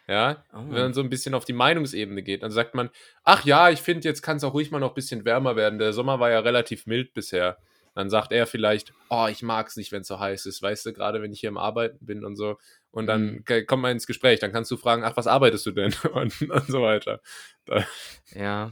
Speaker 2: Ja, oh. wenn man so ein bisschen auf die Meinungsebene geht, dann sagt man, ach ja, ich finde, jetzt kann es auch ruhig mal noch ein bisschen wärmer werden. Der Sommer war ja relativ mild bisher. Dann sagt er vielleicht, oh, ich mag es nicht, wenn es so heiß ist, weißt du, gerade wenn ich hier im Arbeiten bin und so. Und dann mhm. kommt man ins Gespräch, dann kannst du fragen, ach, was arbeitest du denn? Und, und so weiter. Da.
Speaker 1: Ja,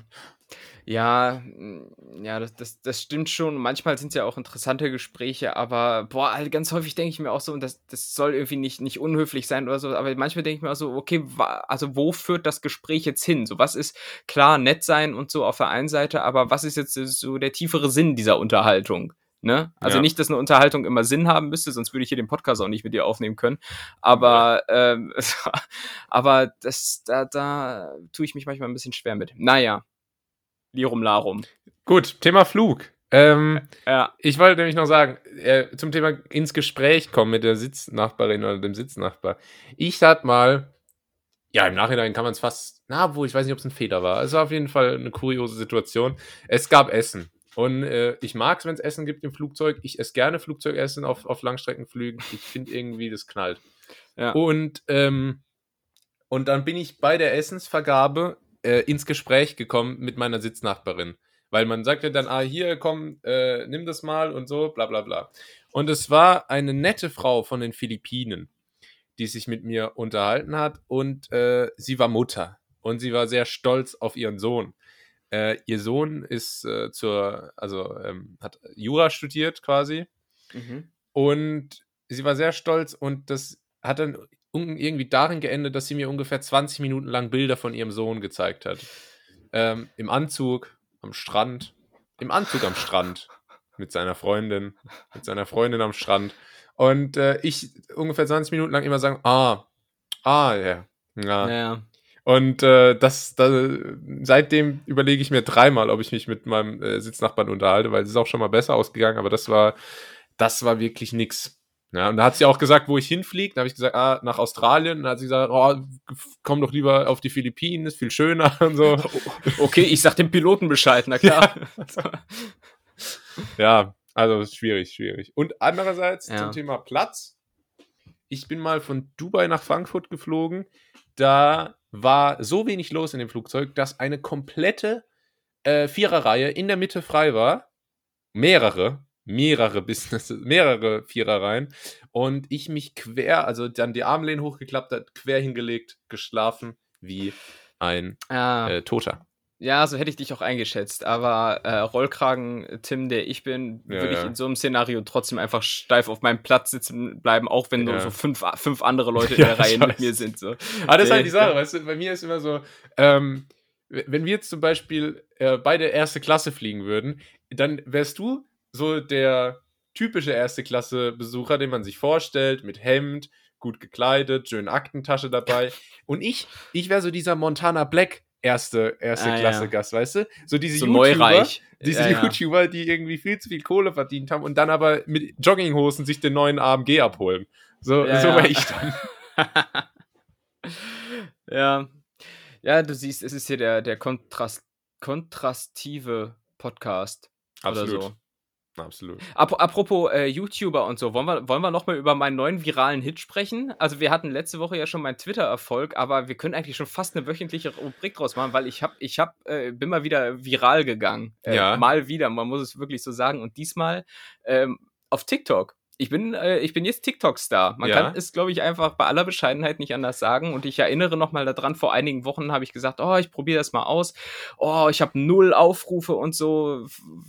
Speaker 1: ja, mm, ja, das, das, das stimmt schon. Manchmal sind es ja auch interessante Gespräche, aber boah, halt ganz häufig denke ich mir auch so, und das, das soll irgendwie nicht, nicht unhöflich sein oder so, aber manchmal denke ich mir auch so, okay, also wo führt das Gespräch jetzt hin? So, was ist klar, nett sein und so auf der einen Seite, aber was ist jetzt so der tiefere Sinn dieser Unterhaltung? Ne? Also ja. nicht, dass eine Unterhaltung immer Sinn haben müsste, sonst würde ich hier den Podcast auch nicht mit dir aufnehmen können. Aber, ja. ähm, aber das, da, da tue ich mich manchmal ein bisschen schwer mit. Naja, Lirum Larum.
Speaker 2: Gut, Thema Flug. Ähm, ja. Ich wollte nämlich noch sagen, äh, zum Thema ins Gespräch kommen mit der Sitznachbarin oder dem Sitznachbar. Ich hatte mal, ja, im Nachhinein kann man es fast, na, wo ich weiß nicht, ob es ein Fehler war. Es war auf jeden Fall eine kuriose Situation. Es gab Essen. Und äh, ich mag es, wenn es Essen gibt im Flugzeug. Ich esse gerne Flugzeugessen auf, auf Langstreckenflügen. Ich finde irgendwie, das knallt. Ja. Und, ähm, und dann bin ich bei der Essensvergabe äh, ins Gespräch gekommen mit meiner Sitznachbarin. Weil man sagt ja dann, ah, hier, komm, äh, nimm das mal und so, bla bla bla. Und es war eine nette Frau von den Philippinen, die sich mit mir unterhalten hat und äh, sie war Mutter und sie war sehr stolz auf ihren Sohn. Äh, ihr Sohn ist äh, zur, also ähm, hat Jura studiert quasi mhm. und sie war sehr stolz und das hat dann irgendwie darin geendet, dass sie mir ungefähr 20 Minuten lang Bilder von ihrem Sohn gezeigt hat. Ähm, Im Anzug, am Strand, im Anzug am Strand mit seiner Freundin, mit seiner Freundin am Strand. Und äh, ich ungefähr 20 Minuten lang immer sagen, ah, ah, ja, ja. ja. Und äh, das, das, seitdem überlege ich mir dreimal, ob ich mich mit meinem äh, Sitznachbarn unterhalte, weil es ist auch schon mal besser ausgegangen, aber das war, das war wirklich nix. Ja, und da hat sie auch gesagt, wo ich hinfliege. Da habe ich gesagt, ah, nach Australien. Und dann hat sie gesagt, oh, komm doch lieber auf die Philippinen, ist viel schöner und so.
Speaker 1: Okay, ich sag dem Piloten Bescheid, na klar.
Speaker 2: Ja, ja also schwierig, schwierig. Und andererseits ja. zum Thema Platz. Ich bin mal von Dubai nach Frankfurt geflogen. Da war so wenig los in dem Flugzeug, dass eine komplette äh, Viererreihe in der Mitte frei war. Mehrere, mehrere Businesses, mehrere Viererreihen und ich mich quer, also dann die Armlehnen hochgeklappt hat, quer hingelegt, geschlafen wie ein ah. äh, Toter.
Speaker 1: Ja, so hätte ich dich auch eingeschätzt. Aber äh, Rollkragen-Tim, der ich bin, ja, würde ich in so einem Szenario trotzdem einfach steif auf meinem Platz sitzen bleiben, auch wenn ja. nur so fünf, fünf andere Leute in der Reihe mit mir sind. So.
Speaker 2: Aber das ist halt die Sache, weißt du, bei mir ist immer so, ähm, wenn wir jetzt zum Beispiel äh, beide erste Klasse fliegen würden, dann wärst du so der typische erste Klasse Besucher, den man sich vorstellt, mit Hemd, gut gekleidet, schöne Aktentasche dabei. Und ich, ich wäre so dieser Montana Black erste, erste ah, Klasse ja. Gast, weißt du? So diese
Speaker 1: so
Speaker 2: YouTuber,
Speaker 1: neureich.
Speaker 2: diese ja, YouTuber, die irgendwie viel zu viel Kohle verdient haben und dann aber mit Jogginghosen sich den neuen AMG abholen. So, so wäre ich dann.
Speaker 1: ja. Ja, du siehst, es ist hier der, der Kontrast, kontrastive Podcast.
Speaker 2: Absolut.
Speaker 1: Oder so.
Speaker 2: Absolut.
Speaker 1: apropos äh, YouTuber und so, wollen wir, wollen wir nochmal über meinen neuen viralen Hit sprechen? Also wir hatten letzte Woche ja schon meinen Twitter-Erfolg, aber wir können eigentlich schon fast eine wöchentliche Rubrik draus machen, weil ich hab, ich hab, äh, bin mal wieder viral gegangen. Äh, ja. Mal wieder, man muss es wirklich so sagen. Und diesmal ähm, auf TikTok ich bin, äh, ich bin jetzt TikTok-Star. Man ja. kann es, glaube ich, einfach bei aller Bescheidenheit nicht anders sagen. Und ich erinnere nochmal daran, vor einigen Wochen habe ich gesagt, oh, ich probiere das mal aus. Oh, ich habe null Aufrufe und so.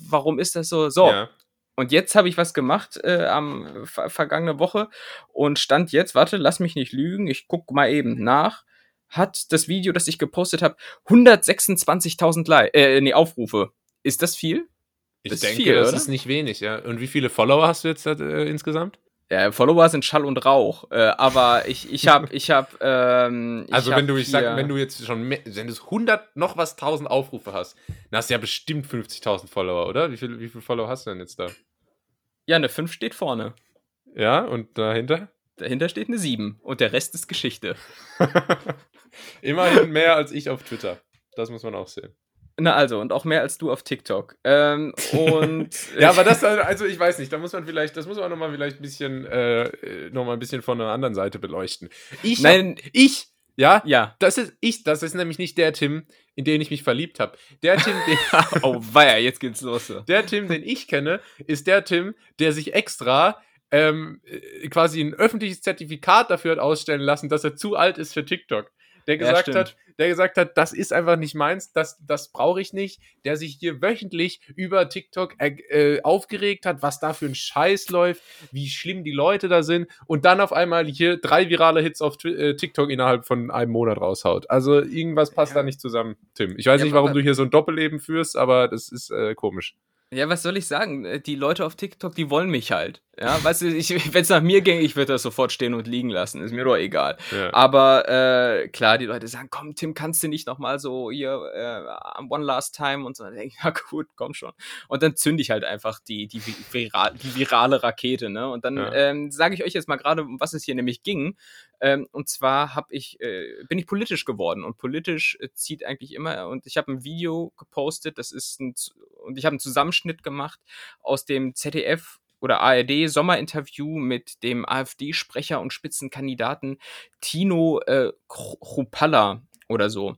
Speaker 1: Warum ist das so? So. Ja. Und jetzt habe ich was gemacht äh, am ver vergangene Woche und stand jetzt, warte, lass mich nicht lügen, ich gucke mal eben nach, hat das Video, das ich gepostet habe, 126.000 äh, nee, Aufrufe. Ist das viel?
Speaker 2: Ich das denke, viel, das oder? ist nicht wenig, ja. Und wie viele Follower hast du jetzt äh, insgesamt?
Speaker 1: Ja, Follower sind Schall und Rauch. Äh, aber ich, ich habe, ich habe. Ähm,
Speaker 2: also wenn du, ich sag, wenn du jetzt schon, mehr, wenn du 100 noch was 1000 Aufrufe hast, dann hast du ja bestimmt 50.000 Follower, oder? Wie viele wie viel Follower hast du denn jetzt da?
Speaker 1: Ja, eine 5 steht vorne.
Speaker 2: Ja, und dahinter?
Speaker 1: Dahinter steht eine 7 und der Rest ist Geschichte.
Speaker 2: Immerhin mehr als ich auf Twitter. Das muss man auch sehen.
Speaker 1: Na also, und auch mehr als du auf TikTok. Ähm, und
Speaker 2: ja, aber das, also ich weiß nicht, da muss man vielleicht, das muss man nochmal vielleicht ein bisschen, äh, noch ein bisschen von einer anderen Seite beleuchten. Ich, Nein, hab, ich, ja, ja, das ist ich, das ist nämlich nicht der Tim, in den ich mich verliebt habe. Der Tim,
Speaker 1: den, oh weia, jetzt geht's los.
Speaker 2: Der Tim, den ich kenne, ist der Tim, der sich extra ähm, äh, quasi ein öffentliches Zertifikat dafür hat ausstellen lassen, dass er zu alt ist für TikTok. Der gesagt ja, hat, der gesagt hat, das ist einfach nicht meins, das, das brauche ich nicht, der sich hier wöchentlich über TikTok äh, aufgeregt hat, was da für ein Scheiß läuft, wie schlimm die Leute da sind und dann auf einmal hier drei virale Hits auf äh, TikTok innerhalb von einem Monat raushaut. Also irgendwas passt ja. da nicht zusammen, Tim. Ich weiß ja, nicht, warum du hier so ein Doppelleben führst, aber das ist äh, komisch.
Speaker 1: Ja, was soll ich sagen? Die Leute auf TikTok, die wollen mich halt. Ja, weißt du, wenn es nach mir ging, ich würde das sofort stehen und liegen lassen. Ist mir doch egal. Ja. Aber äh, klar, die Leute sagen, komm, Tim, kannst du nicht nochmal so hier äh, One Last Time und so. Dann denke ich, ja gut, komm schon. Und dann zünde ich halt einfach die, die, viral, die virale Rakete, ne? Und dann ja. ähm, sage ich euch jetzt mal gerade, um was es hier nämlich ging. Ähm, und zwar habe ich, äh, bin ich politisch geworden und politisch äh, zieht eigentlich immer. Und ich habe ein Video gepostet, das ist ein, und ich habe einen Zusammenschnitt gemacht aus dem ZDF oder ARD Sommerinterview mit dem AfD-Sprecher und Spitzenkandidaten Tino äh, Chrupalla oder so.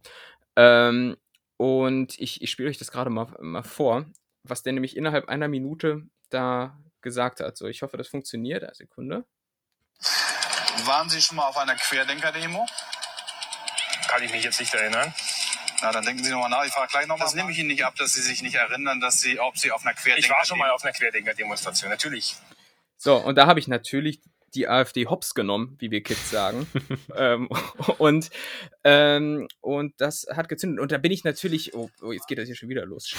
Speaker 1: Ähm, und ich, ich spiele euch das gerade mal, mal vor, was der nämlich innerhalb einer Minute da gesagt hat. So, ich hoffe, das funktioniert. Eine Sekunde.
Speaker 3: Waren Sie schon mal auf einer Querdenker-Demo?
Speaker 4: Kann ich mich jetzt nicht erinnern.
Speaker 3: Na, dann denken Sie nochmal nach. Ich frage gleich nochmal. Das nehme ich Ihnen nicht ab, dass Sie sich nicht erinnern, dass Sie, ob Sie auf einer Querdenker.
Speaker 4: Ich war schon mal auf einer Querdenker-Demonstration, natürlich.
Speaker 1: So, und da habe ich natürlich die AfD hops genommen, wie wir Kids sagen. ähm, und, ähm, und das hat gezündet. Und da bin ich natürlich, oh, oh jetzt geht das hier schon wieder los.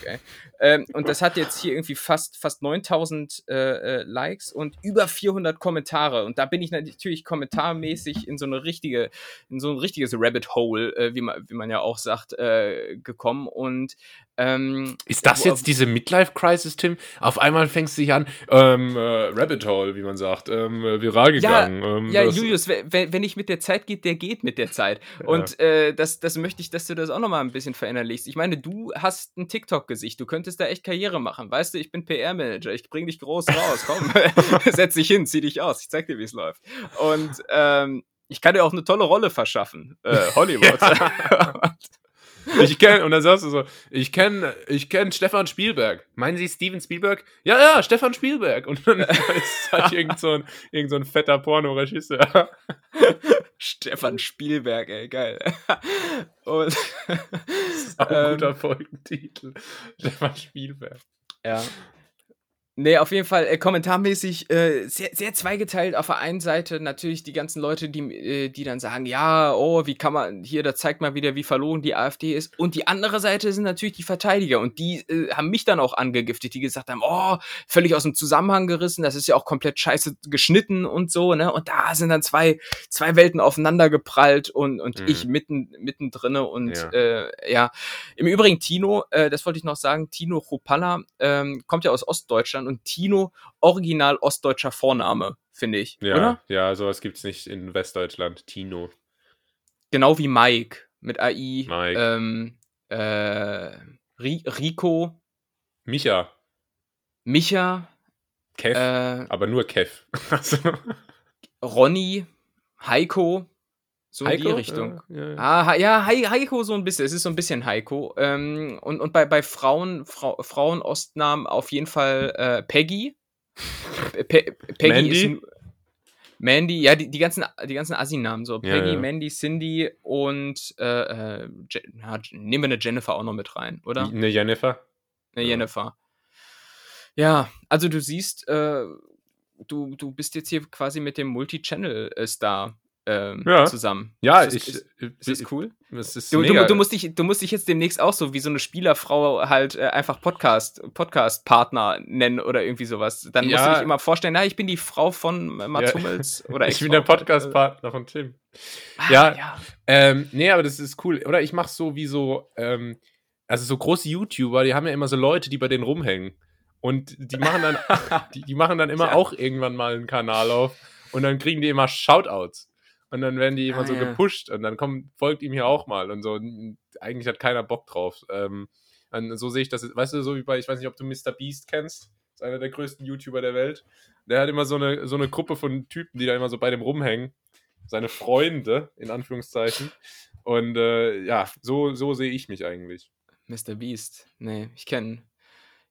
Speaker 1: Okay. Ähm, und das hat jetzt hier irgendwie fast, fast 9000 äh, äh, Likes und über 400 Kommentare. Und da bin ich natürlich kommentarmäßig in so eine richtige, in so ein richtiges Rabbit Hole, äh, wie, man, wie man ja auch sagt, äh, gekommen. Und ähm,
Speaker 2: ist das jetzt diese Midlife-Crisis, Tim? Auf einmal fängst du dich an, ähm, äh, Rabbit Hole, wie man sagt, ähm, äh, viral gegangen.
Speaker 1: Ja, ähm, ja Julius, wenn, wenn nicht mit der Zeit geht, der geht mit der Zeit. Und ja. äh, das, das möchte ich, dass du das auch nochmal ein bisschen verinnerlichst. Ich meine, du hast ein TikTok-Gesicht, du könntest da echt Karriere machen. Weißt du, ich bin PR-Manager, ich bring dich groß raus. Komm, setz dich hin, zieh dich aus, ich zeig dir, wie es läuft. Und ähm, ich kann dir auch eine tolle Rolle verschaffen. Äh, Hollywood.
Speaker 2: Ich kenne, und dann sagst du so, ich kenne ich kenn Stefan Spielberg. Meinen Sie Steven Spielberg? Ja, ja, Stefan Spielberg. Und dann ist halt irgend so ein, irgend so ein fetter Pornoregisseur.
Speaker 1: Stefan Spielberg, ey, geil. Und,
Speaker 2: das ist auch ein ähm, guter Folgentitel. Stefan Spielberg.
Speaker 1: Ja. Nee, auf jeden Fall äh, kommentarmäßig äh, sehr, sehr zweigeteilt. Auf der einen Seite natürlich die ganzen Leute, die, äh, die dann sagen, ja, oh, wie kann man, hier, da zeigt mal wieder, wie verloren die AfD ist. Und die andere Seite sind natürlich die Verteidiger. Und die äh, haben mich dann auch angegiftet, die gesagt haben, oh, völlig aus dem Zusammenhang gerissen, das ist ja auch komplett scheiße geschnitten und so, ne? Und da sind dann zwei, zwei Welten aufeinander geprallt und, und mhm. ich mitten, mittendrin. Und ja. Äh, ja, im Übrigen Tino, äh, das wollte ich noch sagen, Tino Chopalla ähm, kommt ja aus Ostdeutschland und Tino original ostdeutscher Vorname, finde ich.
Speaker 2: Ja,
Speaker 1: oder?
Speaker 2: ja, sowas gibt es nicht in Westdeutschland. Tino.
Speaker 1: Genau wie Mike mit AI.
Speaker 2: Mike.
Speaker 1: Ähm, äh, Rico.
Speaker 2: Micha.
Speaker 1: Micha.
Speaker 2: Kev. Äh, aber nur Kev.
Speaker 1: Ronny. Heiko. So Heiko? in die Richtung. Ja, ja. Ah, ja, Heiko so ein bisschen. Es ist so ein bisschen Heiko. Ähm, und, und bei, bei Frauen, Frau, Frauenostnamen auf jeden Fall äh, Peggy. Pe Peggy Mandy? ist. Mandy, ja, die, die ganzen, die ganzen Assi-Namen, so Peggy, ja, Mandy, Cindy und äh, äh, ja, nehmen wir eine Jennifer auch noch mit rein, oder?
Speaker 2: Eine Jennifer?
Speaker 1: Eine Jennifer. Ja, also du siehst, äh, du, du bist jetzt hier quasi mit dem Multi-Channel-Star ähm, ja. zusammen.
Speaker 2: Ja,
Speaker 1: ist
Speaker 2: ich.
Speaker 1: Ist, ist das cool?
Speaker 2: Das ist
Speaker 1: du, du, du, musst dich, du musst dich jetzt demnächst auch so wie so eine Spielerfrau halt äh, einfach Podcast, Podcast-Partner nennen oder irgendwie sowas. Dann ja. musst du dich immer vorstellen, na, ich bin die Frau von Mats ja. Hummels oder
Speaker 2: ich bin der Podcast-Partner von Tim. Ah, ja, ja. Ähm, nee, aber das ist cool. Oder ich mach so wie so, ähm, also so große YouTuber, die haben ja immer so Leute, die bei denen rumhängen. Und die machen dann, die, die, machen dann immer auch irgendwann mal einen Kanal auf und dann kriegen die immer Shoutouts. Und dann werden die immer ah, so ja. gepusht und dann kommt, folgt ihm hier auch mal und so. Eigentlich hat keiner Bock drauf. Ähm, so sehe ich das. Weißt du, so wie bei, ich weiß nicht, ob du Mr. Beast kennst. Das ist einer der größten YouTuber der Welt. Der hat immer so eine, so eine Gruppe von Typen, die da immer so bei dem rumhängen. Seine Freunde, in Anführungszeichen. Und äh, ja, so, so sehe ich mich eigentlich.
Speaker 1: Mr. Beast. Nee, ich kenne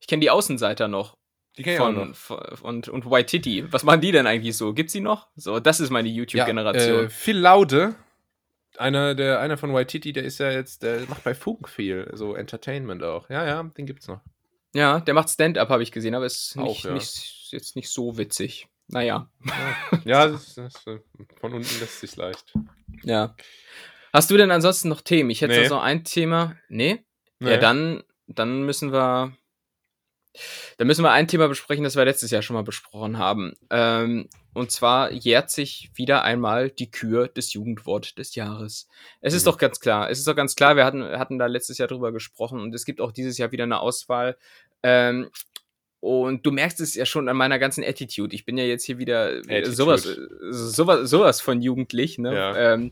Speaker 1: ich kenn die Außenseiter noch.
Speaker 2: Die kenne ich von, auch noch.
Speaker 1: Von, und, und Waititi. Was machen die denn eigentlich so? Gibt's die noch? So, das ist meine YouTube-Generation. Ja,
Speaker 2: äh, Phil Laude, einer, der, einer von Waititi, der ist ja jetzt, der macht bei Funk viel, so Entertainment auch. Ja, ja, den gibt's noch.
Speaker 1: Ja, der macht Stand-up, habe ich gesehen, aber ist nicht, auch, ja. nicht, jetzt nicht so witzig. Naja.
Speaker 2: Ja, ja das, das, von unten lässt sich leicht.
Speaker 1: Ja. Hast du denn ansonsten noch Themen? Ich hätte nee. so ein Thema. Nee? nee? Ja, dann, dann müssen wir da müssen wir ein Thema besprechen, das wir letztes Jahr schon mal besprochen haben. Ähm, und zwar jährt sich wieder einmal die Kür des Jugendwort des Jahres. Es ist mhm. doch ganz klar, es ist doch ganz klar, wir hatten, hatten da letztes Jahr drüber gesprochen und es gibt auch dieses Jahr wieder eine Auswahl. Ähm, und du merkst es ja schon an meiner ganzen Attitude. Ich bin ja jetzt hier wieder sowas, sowas, sowas von jugendlich. Ne? Ja. Ähm,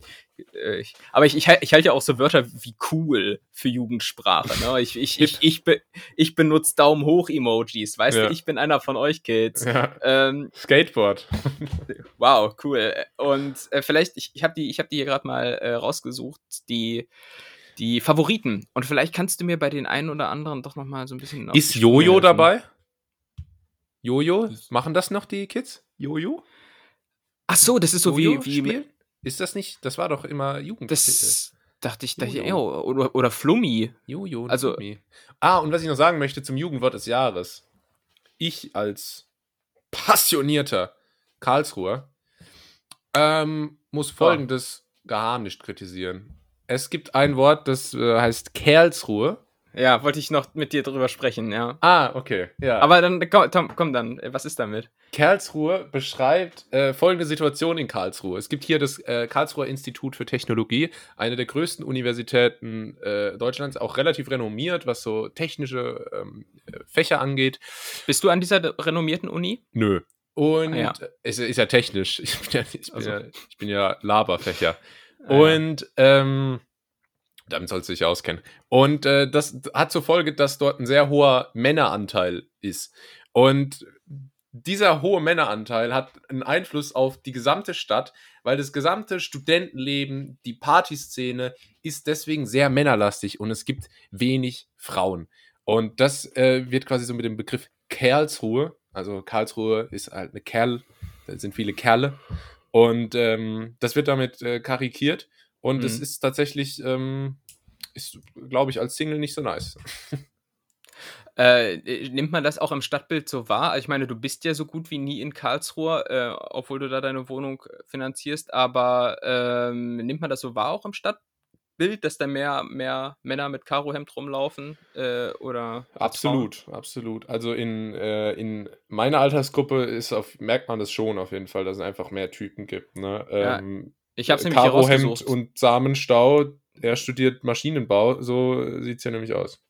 Speaker 1: äh, ich, aber ich, ich, ich halte ja auch so Wörter wie cool für Jugendsprache. Ne? Ich, ich, ich, ich, be, ich benutze Daumen hoch Emojis. Weißt ja. du, ich bin einer von euch Kids. Ja.
Speaker 2: Ähm, Skateboard.
Speaker 1: wow, cool. Und äh, vielleicht, ich, ich habe die, hab die hier gerade mal äh, rausgesucht, die die Favoriten. Und vielleicht kannst du mir bei den einen oder anderen doch noch mal so ein bisschen.
Speaker 2: Ist Jojo dabei? Jojo? Machen das noch die Kids? Jojo?
Speaker 1: Ach so, das ist so wie, wie Spiel?
Speaker 2: Ist das nicht? Das war doch immer Jugend.
Speaker 1: Das dachte ich, dachte ich oder, oder Flummi.
Speaker 2: Jojo.
Speaker 1: Also,
Speaker 2: Flummi. Ah, und was ich noch sagen möchte zum Jugendwort des Jahres. Ich als passionierter Karlsruher ähm, muss folgendes oh. gar nicht kritisieren. Es gibt ein Wort, das äh, heißt Kerlsruhe.
Speaker 1: Ja, wollte ich noch mit dir drüber sprechen, ja.
Speaker 2: Ah, okay, ja.
Speaker 1: Aber dann, komm, Tom, komm dann, was ist damit?
Speaker 2: Karlsruhe beschreibt äh, folgende Situation in Karlsruhe. Es gibt hier das äh, Karlsruher Institut für Technologie, eine der größten Universitäten äh, Deutschlands, auch relativ renommiert, was so technische ähm, Fächer angeht.
Speaker 1: Bist du an dieser renommierten Uni?
Speaker 2: Nö. Und ah, ja. es ist ja technisch. Ich bin ja, ich bin also. ja, ich bin ja Laberfächer. Ah, Und ähm, damit sollst du dich auskennen. Und äh, das hat zur Folge, dass dort ein sehr hoher Männeranteil ist. Und dieser hohe Männeranteil hat einen Einfluss auf die gesamte Stadt, weil das gesamte Studentenleben, die Partyszene ist deswegen sehr männerlastig und es gibt wenig Frauen. Und das äh, wird quasi so mit dem Begriff Kerlsruhe, also Karlsruhe ist halt eine Kerl, da sind viele Kerle. Und ähm, das wird damit äh, karikiert. Und es mhm. ist tatsächlich, ähm, ist, glaube ich, als Single nicht so nice.
Speaker 1: Äh, nimmt man das auch im Stadtbild so wahr? Ich meine, du bist ja so gut wie nie in Karlsruhe, äh, obwohl du da deine Wohnung finanzierst, aber ähm, nimmt man das so wahr auch im Stadtbild, dass da mehr, mehr Männer mit Karohemd rumlaufen? Äh, oder
Speaker 2: absolut, Frauen? absolut. Also in, äh, in meiner Altersgruppe ist auf, merkt man das schon auf jeden Fall, dass es einfach mehr Typen gibt. Ne? Ähm,
Speaker 1: ich habe es nämlich Karo Hemd
Speaker 2: und Samenstau. Er studiert Maschinenbau. So sieht es ja nämlich aus.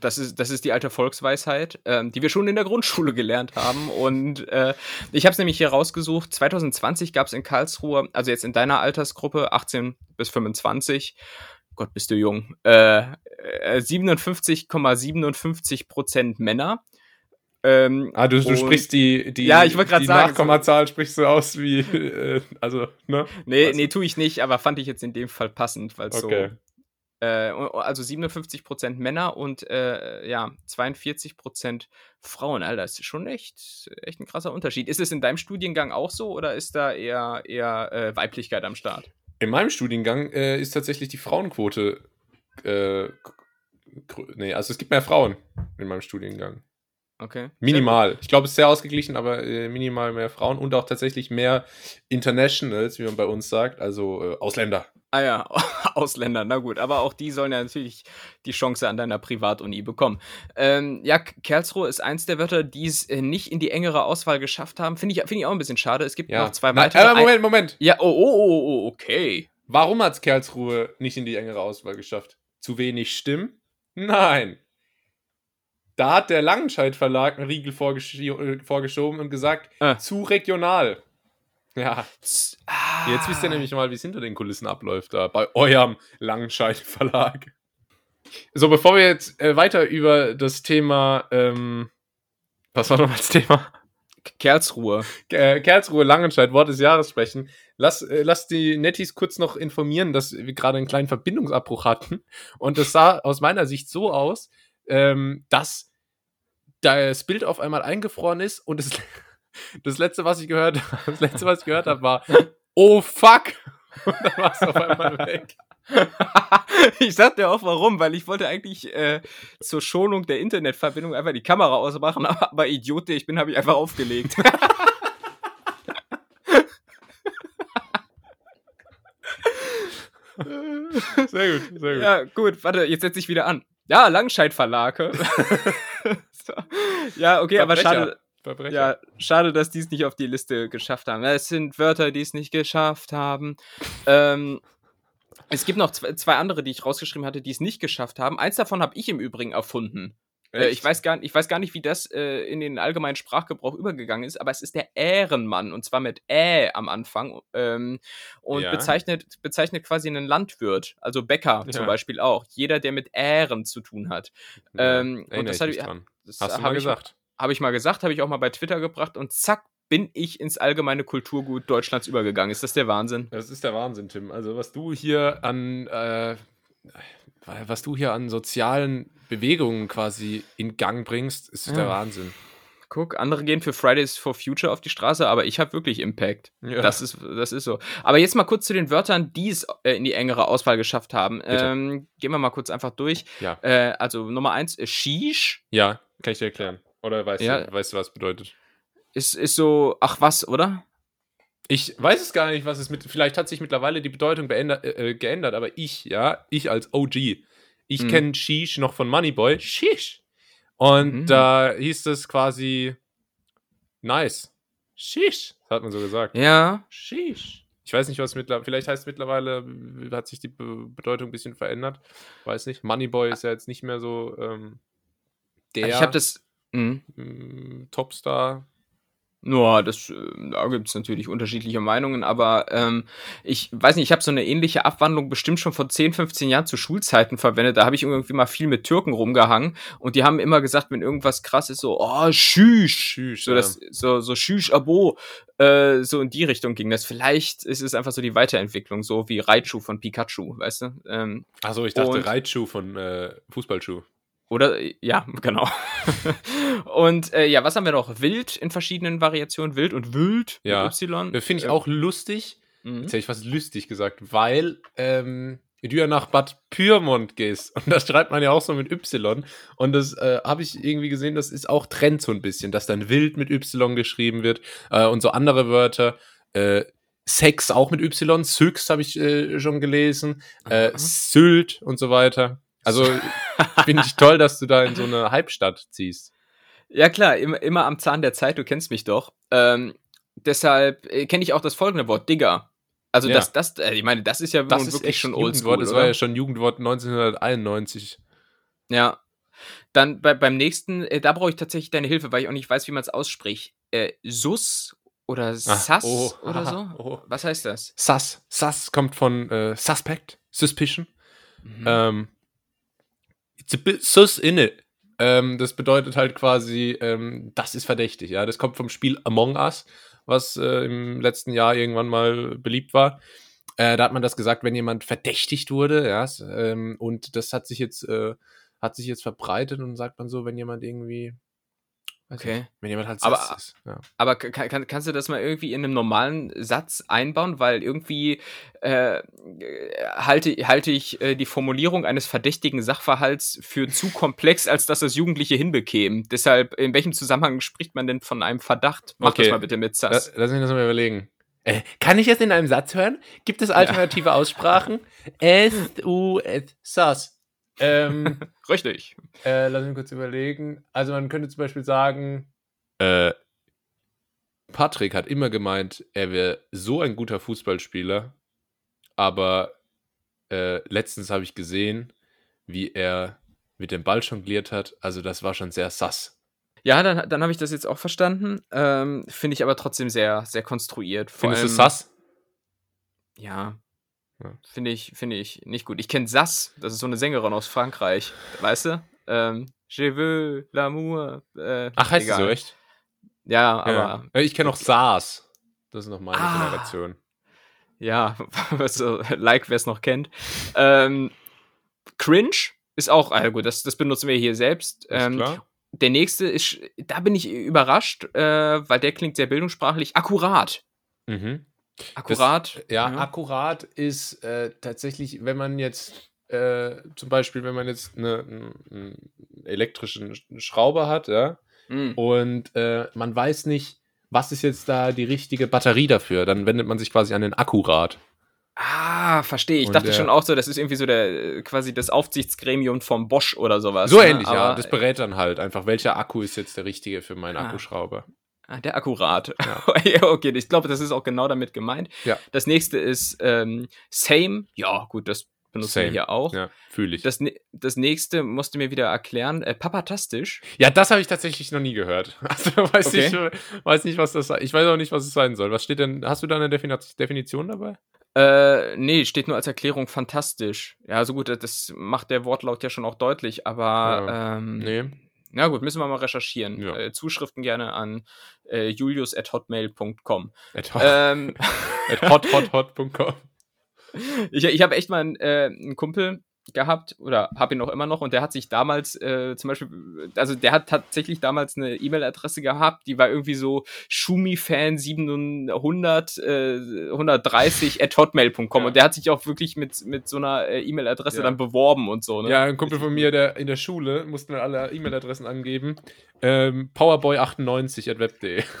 Speaker 1: Das ist, das ist die alte Volksweisheit, ähm, die wir schon in der Grundschule gelernt haben. Und äh, ich habe es nämlich hier rausgesucht. 2020 gab es in Karlsruhe, also jetzt in deiner Altersgruppe, 18 bis 25, Gott, bist du jung, äh, 57,57 äh, Prozent Männer
Speaker 2: ähm, ah, du, du sprichst die, die,
Speaker 1: ja, ich die
Speaker 2: sagen, Nachkommazahl sprichst du aus wie, äh, also, ne?
Speaker 1: Nee, also. nee, tue ich nicht, aber fand ich jetzt in dem Fall passend, weil okay. so, äh, also 57% Männer und, äh, ja, 42% Frauen, Alter, das ist schon echt, echt ein krasser Unterschied. Ist es in deinem Studiengang auch so oder ist da eher, eher äh, Weiblichkeit am Start?
Speaker 2: In meinem Studiengang äh, ist tatsächlich die Frauenquote, äh, nee, also es gibt mehr Frauen in meinem Studiengang.
Speaker 1: Okay.
Speaker 2: Minimal. Ich glaube, es ist sehr ausgeglichen, aber äh, minimal mehr Frauen und auch tatsächlich mehr Internationals, wie man bei uns sagt, also äh, Ausländer.
Speaker 1: Ah ja, Ausländer, na gut. Aber auch die sollen ja natürlich die Chance an deiner Privatuni bekommen. Ähm, ja, Karlsruhe ist eins der Wörter, die es äh, nicht in die engere Auswahl geschafft haben. Finde ich, find ich auch ein bisschen schade. Es gibt ja. noch zwei weitere.
Speaker 2: Na, äh, Moment, Moment.
Speaker 1: Ja, oh, oh, oh, oh, okay.
Speaker 2: Warum hat es Karlsruhe nicht in die engere Auswahl geschafft? Zu wenig Stimmen? Nein. Da hat der Langenscheid Verlag einen Riegel vorgesch äh, vorgeschoben und gesagt, ah. zu regional. Ja. Ah. Jetzt wisst ihr nämlich mal, wie es hinter den Kulissen abläuft da bei eurem Langenscheid Verlag. So, bevor wir jetzt äh, weiter über das Thema, ähm, was war nochmal das Thema?
Speaker 1: Kerlsruhe.
Speaker 2: Äh, Kerlsruhe, Langenscheid, Wort des Jahres sprechen. Lass, äh, lass die Nettis kurz noch informieren, dass wir gerade einen kleinen Verbindungsabbruch hatten. Und das sah aus meiner Sicht so aus, ähm, dass das Bild auf einmal eingefroren ist und das, das letzte, was ich gehört, das letzte, was ich gehört habe, war Oh fuck! Und dann war es auf einmal weg.
Speaker 1: ich sag dir auch warum, weil ich wollte eigentlich äh, zur Schonung der Internetverbindung einfach die Kamera ausmachen, aber Idiot, ich bin, habe ich einfach aufgelegt.
Speaker 2: sehr gut, sehr gut.
Speaker 1: Ja, gut, warte, jetzt setze ich wieder an. Ja, Langscheid Verlage. so. Ja, okay, Verbrecher. aber schade. Verbrecher. Ja, schade, dass die es nicht auf die Liste geschafft haben. Es sind Wörter, die es nicht geschafft haben. ähm, es gibt noch zwei, zwei, andere, die ich rausgeschrieben hatte, die es nicht geschafft haben. Eins davon habe ich im Übrigen erfunden. Äh, ich, weiß gar, ich weiß gar nicht, wie das äh, in den allgemeinen Sprachgebrauch übergegangen ist, aber es ist der Ehrenmann und zwar mit Ä am Anfang ähm, und ja. bezeichnet, bezeichnet quasi einen Landwirt, also Bäcker ja. zum Beispiel auch. Jeder, der mit Ehren zu tun hat. Ja, ähm, und das, hat,
Speaker 2: das Hast du mal gesagt.
Speaker 1: Habe ich mal gesagt, habe ich auch mal bei Twitter gebracht und zack, bin ich ins allgemeine Kulturgut Deutschlands übergegangen. Ist das der Wahnsinn?
Speaker 2: Das ist der Wahnsinn, Tim. Also was du hier an äh, was du hier an sozialen Bewegungen quasi in Gang bringst, ist ja. der Wahnsinn.
Speaker 1: Guck, andere gehen für Fridays for Future auf die Straße, aber ich habe wirklich Impact. Ja. Das, ist, das ist so. Aber jetzt mal kurz zu den Wörtern, die es äh, in die engere Auswahl geschafft haben. Ähm, gehen wir mal kurz einfach durch.
Speaker 2: Ja.
Speaker 1: Äh, also Nummer eins, äh, Shish.
Speaker 2: Ja, kann ich dir erklären. Oder weißt, ja. du, weißt du, was bedeutet?
Speaker 1: Ist, ist so, ach was, oder?
Speaker 2: Ich weiß es gar nicht, was es mit. Vielleicht hat sich mittlerweile die Bedeutung beändert, äh, geändert, aber ich, ja, ich als OG, ich mhm. kenne Sheesh noch von Moneyboy. Sheesh. Und mhm. da hieß es quasi nice. Sheesh, hat man so gesagt.
Speaker 1: Ja.
Speaker 2: Sheesh. Ich weiß nicht, was mittlerweile, vielleicht heißt es mittlerweile, hat sich die Be Bedeutung ein bisschen verändert. Weiß nicht. Moneyboy ist ja jetzt nicht mehr so ähm, der.
Speaker 1: Ich habe das.
Speaker 2: Mhm. Topstar
Speaker 1: ja, das, äh, da gibt es natürlich unterschiedliche Meinungen, aber ähm, ich weiß nicht, ich habe so eine ähnliche Abwandlung bestimmt schon vor 10, 15 Jahren zu Schulzeiten verwendet. Da habe ich irgendwie mal viel mit Türken rumgehangen und die haben immer gesagt, wenn irgendwas krass ist, so, oh, schüsch, schüsch so, ja. das, so, so schüsch, abo, äh, so in die Richtung ging das. Vielleicht ist es einfach so die Weiterentwicklung, so wie Raichu von Pikachu, weißt du? Ähm,
Speaker 2: Achso, ich dachte Raichu von äh, Fußballschuh.
Speaker 1: Oder, ja, genau. und äh, ja, was haben wir noch? Wild in verschiedenen Variationen. Wild und Wild
Speaker 2: ja. mit Y. Äh, finde ich auch lustig. Mhm. Jetzt hätte ich fast lustig gesagt, weil ähm, du ja nach Bad Pyrmont gehst. Und das schreibt man ja auch so mit Y. Und das äh, habe ich irgendwie gesehen, das ist auch Trend so ein bisschen, dass dann Wild mit Y geschrieben wird äh, und so andere Wörter. Äh, Sex auch mit Y, Syx habe ich äh, schon gelesen, äh, Sylt und so weiter. Also finde ich toll, dass du da in so eine Halbstadt ziehst.
Speaker 1: Ja klar, immer, immer am Zahn der Zeit, du kennst mich doch. Ähm, deshalb äh, kenne ich auch das folgende Wort, Digger. Also ja. das, das, äh, ich meine, das ist ja
Speaker 2: das ist wirklich schon oldschool. Das war ja schon Jugendwort 1991.
Speaker 1: Ja. Dann bei, beim nächsten, äh, da brauche ich tatsächlich deine Hilfe, weil ich auch nicht weiß, wie man es ausspricht. Äh, Sus oder Sass ah, oh, oder aha, so? Oh. Was heißt das?
Speaker 2: Sass. Sass kommt von äh, Suspect, Suspicion. Mhm. Ähm, it's a bit sus in it. Ähm, das bedeutet halt quasi, ähm, das ist verdächtig. Ja, das kommt vom Spiel Among Us, was äh, im letzten Jahr irgendwann mal beliebt war. Äh, da hat man das gesagt, wenn jemand verdächtigt wurde, ja, ähm, und das hat sich jetzt äh, hat sich jetzt verbreitet und sagt man so, wenn jemand irgendwie
Speaker 1: Okay.
Speaker 2: Wenn jemand halt
Speaker 1: aber, ist. Ja. Aber kann, kannst du das mal irgendwie in einem normalen Satz einbauen? Weil irgendwie äh, halte, halte ich äh, die Formulierung eines verdächtigen Sachverhalts für zu komplex, als dass das Jugendliche hinbekämen. Deshalb, in welchem Zusammenhang spricht man denn von einem Verdacht? Mach okay. das mal bitte mit Sass.
Speaker 2: Lass mich das mal überlegen. Äh, kann ich das in einem Satz hören? Gibt es alternative ja. Aussprachen? S-U-S. Sass.
Speaker 1: Ähm, Richtig.
Speaker 2: Äh, lass mich kurz überlegen. Also man könnte zum Beispiel sagen, äh, Patrick hat immer gemeint, er wäre so ein guter Fußballspieler, aber äh, letztens habe ich gesehen, wie er mit dem Ball jongliert hat. Also das war schon sehr sass.
Speaker 1: Ja, dann, dann habe ich das jetzt auch verstanden. Ähm, Finde ich aber trotzdem sehr, sehr konstruiert.
Speaker 2: Vor Findest allem, du sass?
Speaker 1: Ja, ja. Finde ich, finde ich nicht gut. Ich kenne Sass, das ist so eine Sängerin aus Frankreich, weißt du? Ähm, Je veux l'amour.
Speaker 2: Äh, Ach, heißt egal. sie so echt?
Speaker 1: Ja, aber.
Speaker 2: Ja. Ich kenne auch Saas. Das ist noch meine ah, Generation.
Speaker 1: Ja, also, like, wer es noch kennt. Ähm, Cringe ist auch, also gut, das, das benutzen wir hier selbst. Ähm. Der nächste ist, da bin ich überrascht, äh, weil der klingt sehr bildungssprachlich, akkurat.
Speaker 2: Mhm.
Speaker 1: Akkurat.
Speaker 2: Das, ja, ja, akkurat ist äh, tatsächlich, wenn man jetzt äh, zum Beispiel, wenn man jetzt eine, einen elektrischen Schrauber hat, ja, mhm. und äh, man weiß nicht, was ist jetzt da die richtige Batterie dafür, dann wendet man sich quasi an den Akkurat.
Speaker 1: Ah, verstehe. Ich und dachte schon auch so, das ist irgendwie so der quasi das Aufsichtsgremium vom Bosch oder sowas.
Speaker 2: So ne? ähnlich, Aber, ja. Das berät dann halt einfach, welcher Akku ist jetzt der richtige für meinen ah. Akkuschrauber.
Speaker 1: Ah, der Akkurat. Ja. okay, ich glaube, das ist auch genau damit gemeint.
Speaker 2: Ja.
Speaker 1: Das nächste ist ähm, Same. Ja, gut, das benutzen Same. wir hier auch.
Speaker 2: Ja, fühle ich.
Speaker 1: Das, das nächste musst du mir wieder erklären. Äh, Papatastisch.
Speaker 2: Ja, das habe ich tatsächlich noch nie gehört. Also weiß, okay. ich, weiß nicht, was das Ich weiß auch nicht, was es sein soll. Was steht denn? Hast du da eine Definition dabei?
Speaker 1: Äh, nee, steht nur als Erklärung fantastisch. Ja, so gut, das macht der Wortlaut ja schon auch deutlich, aber ja. ähm,
Speaker 2: nee.
Speaker 1: Na gut, müssen wir mal recherchieren.
Speaker 2: Ja.
Speaker 1: Äh, Zuschriften gerne an äh, julius.hotmail.com.
Speaker 2: At, hot, ähm, at hothot.com.
Speaker 1: Ich, ich habe echt mal einen, äh, einen Kumpel, gehabt oder habe ihn auch immer noch und der hat sich damals äh, zum Beispiel, also der hat tatsächlich damals eine E-Mail-Adresse gehabt, die war irgendwie so schumifan 700 äh, 130 at hotmail.com ja. und der hat sich auch wirklich mit, mit so einer äh, E-Mail-Adresse ja. dann beworben und so. Ne?
Speaker 2: Ja, ein Kumpel von mir, der in der Schule, mussten wir alle E-Mail-Adressen angeben, ähm, powerboy98 at web.de.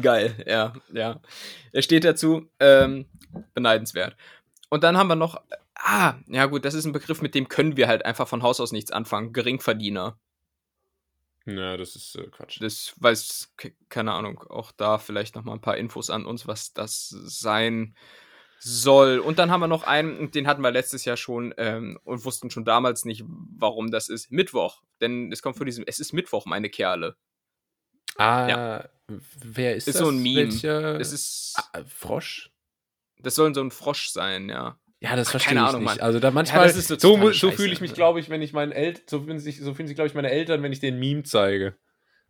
Speaker 1: Geil, ja, ja. Er steht dazu, ähm, beneidenswert. Und dann haben wir noch Ah, ja gut, das ist ein Begriff, mit dem können wir halt einfach von Haus aus nichts anfangen. Geringverdiener.
Speaker 2: Ja, das ist äh, Quatsch.
Speaker 1: Das weiß, keine Ahnung, auch da vielleicht noch mal ein paar Infos an uns, was das sein soll. Und dann haben wir noch einen, den hatten wir letztes Jahr schon ähm, und wussten schon damals nicht, warum das ist. Mittwoch. Denn es kommt von diesem, es ist Mittwoch, meine Kerle.
Speaker 2: Ah, ja. wer ist,
Speaker 1: ist
Speaker 2: das?
Speaker 1: so ein Meme.
Speaker 2: Welcher?
Speaker 1: Es ist.
Speaker 2: Ah, Frosch?
Speaker 1: Das soll so ein Frosch sein, ja.
Speaker 2: Ja, das verstehe ich Ahnung, nicht. Mann. Also da manchmal ja, so, so, so fühle ich mich, glaube ich, wenn ich meinen Eltern, so fühlen sich, so fühlen sich, glaube ich, meine Eltern, wenn ich den Meme zeige.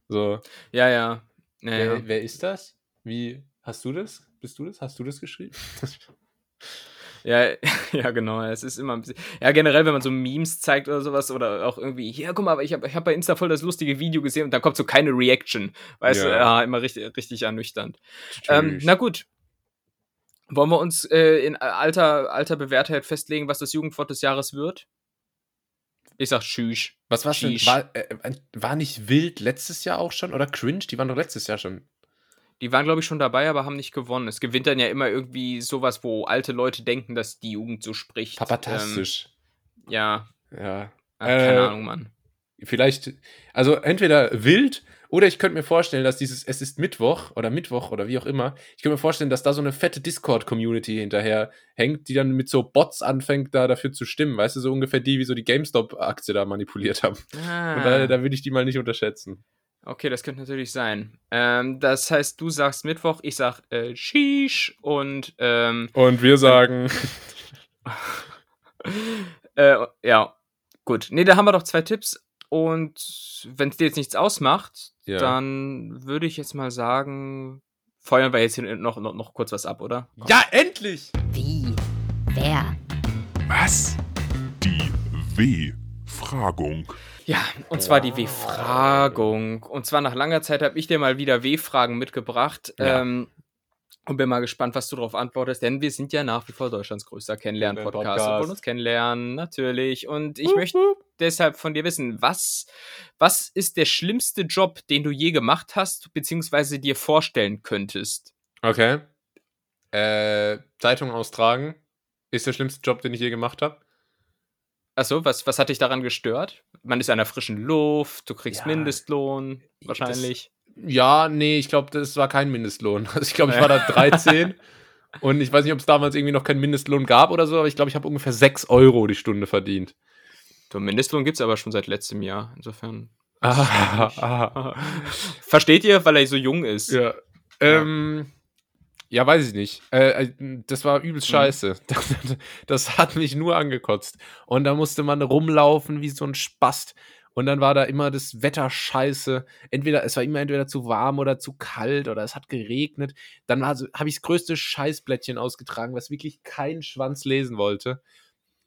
Speaker 2: So.
Speaker 1: Ja, ja. ja,
Speaker 2: wer, ja. wer ist das? Wie hast du das? Bist du das? Hast du das geschrieben?
Speaker 1: Ja, ja, genau. Es ist immer ein bisschen. Ja, generell, wenn man so Memes zeigt oder sowas oder auch irgendwie, hier, guck mal, ich habe ich hab bei Insta voll das lustige Video gesehen und dann kommt so keine Reaction. Weißt ja. du, ja, immer richtig, richtig ernüchternd. Ähm, na gut, wollen wir uns äh, in alter, alter Bewährtheit festlegen, was das Jugendwort des Jahres wird? Ich sag Tschüss.
Speaker 2: Was war's denn? War, äh, war nicht wild letztes Jahr auch schon? Oder cringe? Die waren doch letztes Jahr schon.
Speaker 1: Die waren, glaube ich, schon dabei, aber haben nicht gewonnen. Es gewinnt dann ja immer irgendwie sowas, wo alte Leute denken, dass die Jugend so spricht.
Speaker 2: Papatastisch.
Speaker 1: Ähm, ja.
Speaker 2: Ja.
Speaker 1: Ach, keine äh, Ahnung, Mann.
Speaker 2: Vielleicht, also entweder wild oder ich könnte mir vorstellen, dass dieses Es ist Mittwoch oder Mittwoch oder wie auch immer, ich könnte mir vorstellen, dass da so eine fette Discord-Community hinterher hängt, die dann mit so Bots anfängt, da dafür zu stimmen. Weißt du, so ungefähr die, wie so die GameStop-Aktie da manipuliert haben. Ah. Und da, da würde ich die mal nicht unterschätzen.
Speaker 1: Okay, das könnte natürlich sein. Ähm, das heißt, du sagst Mittwoch, ich sag äh, Sheesh und ähm,
Speaker 2: Und wir sagen.
Speaker 1: äh, ja, gut. Ne, da haben wir doch zwei Tipps. Und wenn es dir jetzt nichts ausmacht, ja. dann würde ich jetzt mal sagen, feuern wir jetzt hier noch, noch, noch kurz was ab, oder?
Speaker 2: Komm. Ja, endlich!
Speaker 5: Wie? Wer?
Speaker 6: Was? Die W
Speaker 5: W-Fragung.
Speaker 1: Ja, und zwar die W-Fragung. Und zwar nach langer Zeit habe ich dir mal wieder W-Fragen mitgebracht. Ja. Ähm, und bin mal gespannt, was du darauf antwortest, denn wir sind ja nach wie vor Deutschlands größter Kennenlernen-Podcast und wollen uns kennenlernen, natürlich. Und ich uh, möchte deshalb von dir wissen, was, was ist der schlimmste Job, den du je gemacht hast, beziehungsweise dir vorstellen könntest?
Speaker 2: Okay. Äh, Zeitung austragen ist der schlimmste Job, den ich je gemacht habe.
Speaker 1: Achso, was, was hat dich daran gestört? Man ist in einer frischen Luft, du kriegst ja, Mindestlohn, wahrscheinlich.
Speaker 2: Ja, nee, ich glaube, das war kein Mindestlohn. Also ich glaube, ich war da 13 und ich weiß nicht, ob es damals irgendwie noch keinen Mindestlohn gab oder so, aber ich glaube, ich habe ungefähr 6 Euro die Stunde verdient.
Speaker 1: Du, Mindestlohn gibt es aber schon seit letztem Jahr, insofern.
Speaker 2: Ah, ah.
Speaker 1: Versteht ihr, weil er so jung ist?
Speaker 2: Ja. Ähm, ja, weiß ich nicht. Äh, äh das war übelst mhm. scheiße. Das, das, hat mich nur angekotzt. Und da musste man rumlaufen wie so ein Spast. Und dann war da immer das Wetter scheiße. Entweder, es war immer entweder zu warm oder zu kalt oder es hat geregnet. Dann habe ich das größte Scheißblättchen ausgetragen, was wirklich kein Schwanz lesen wollte.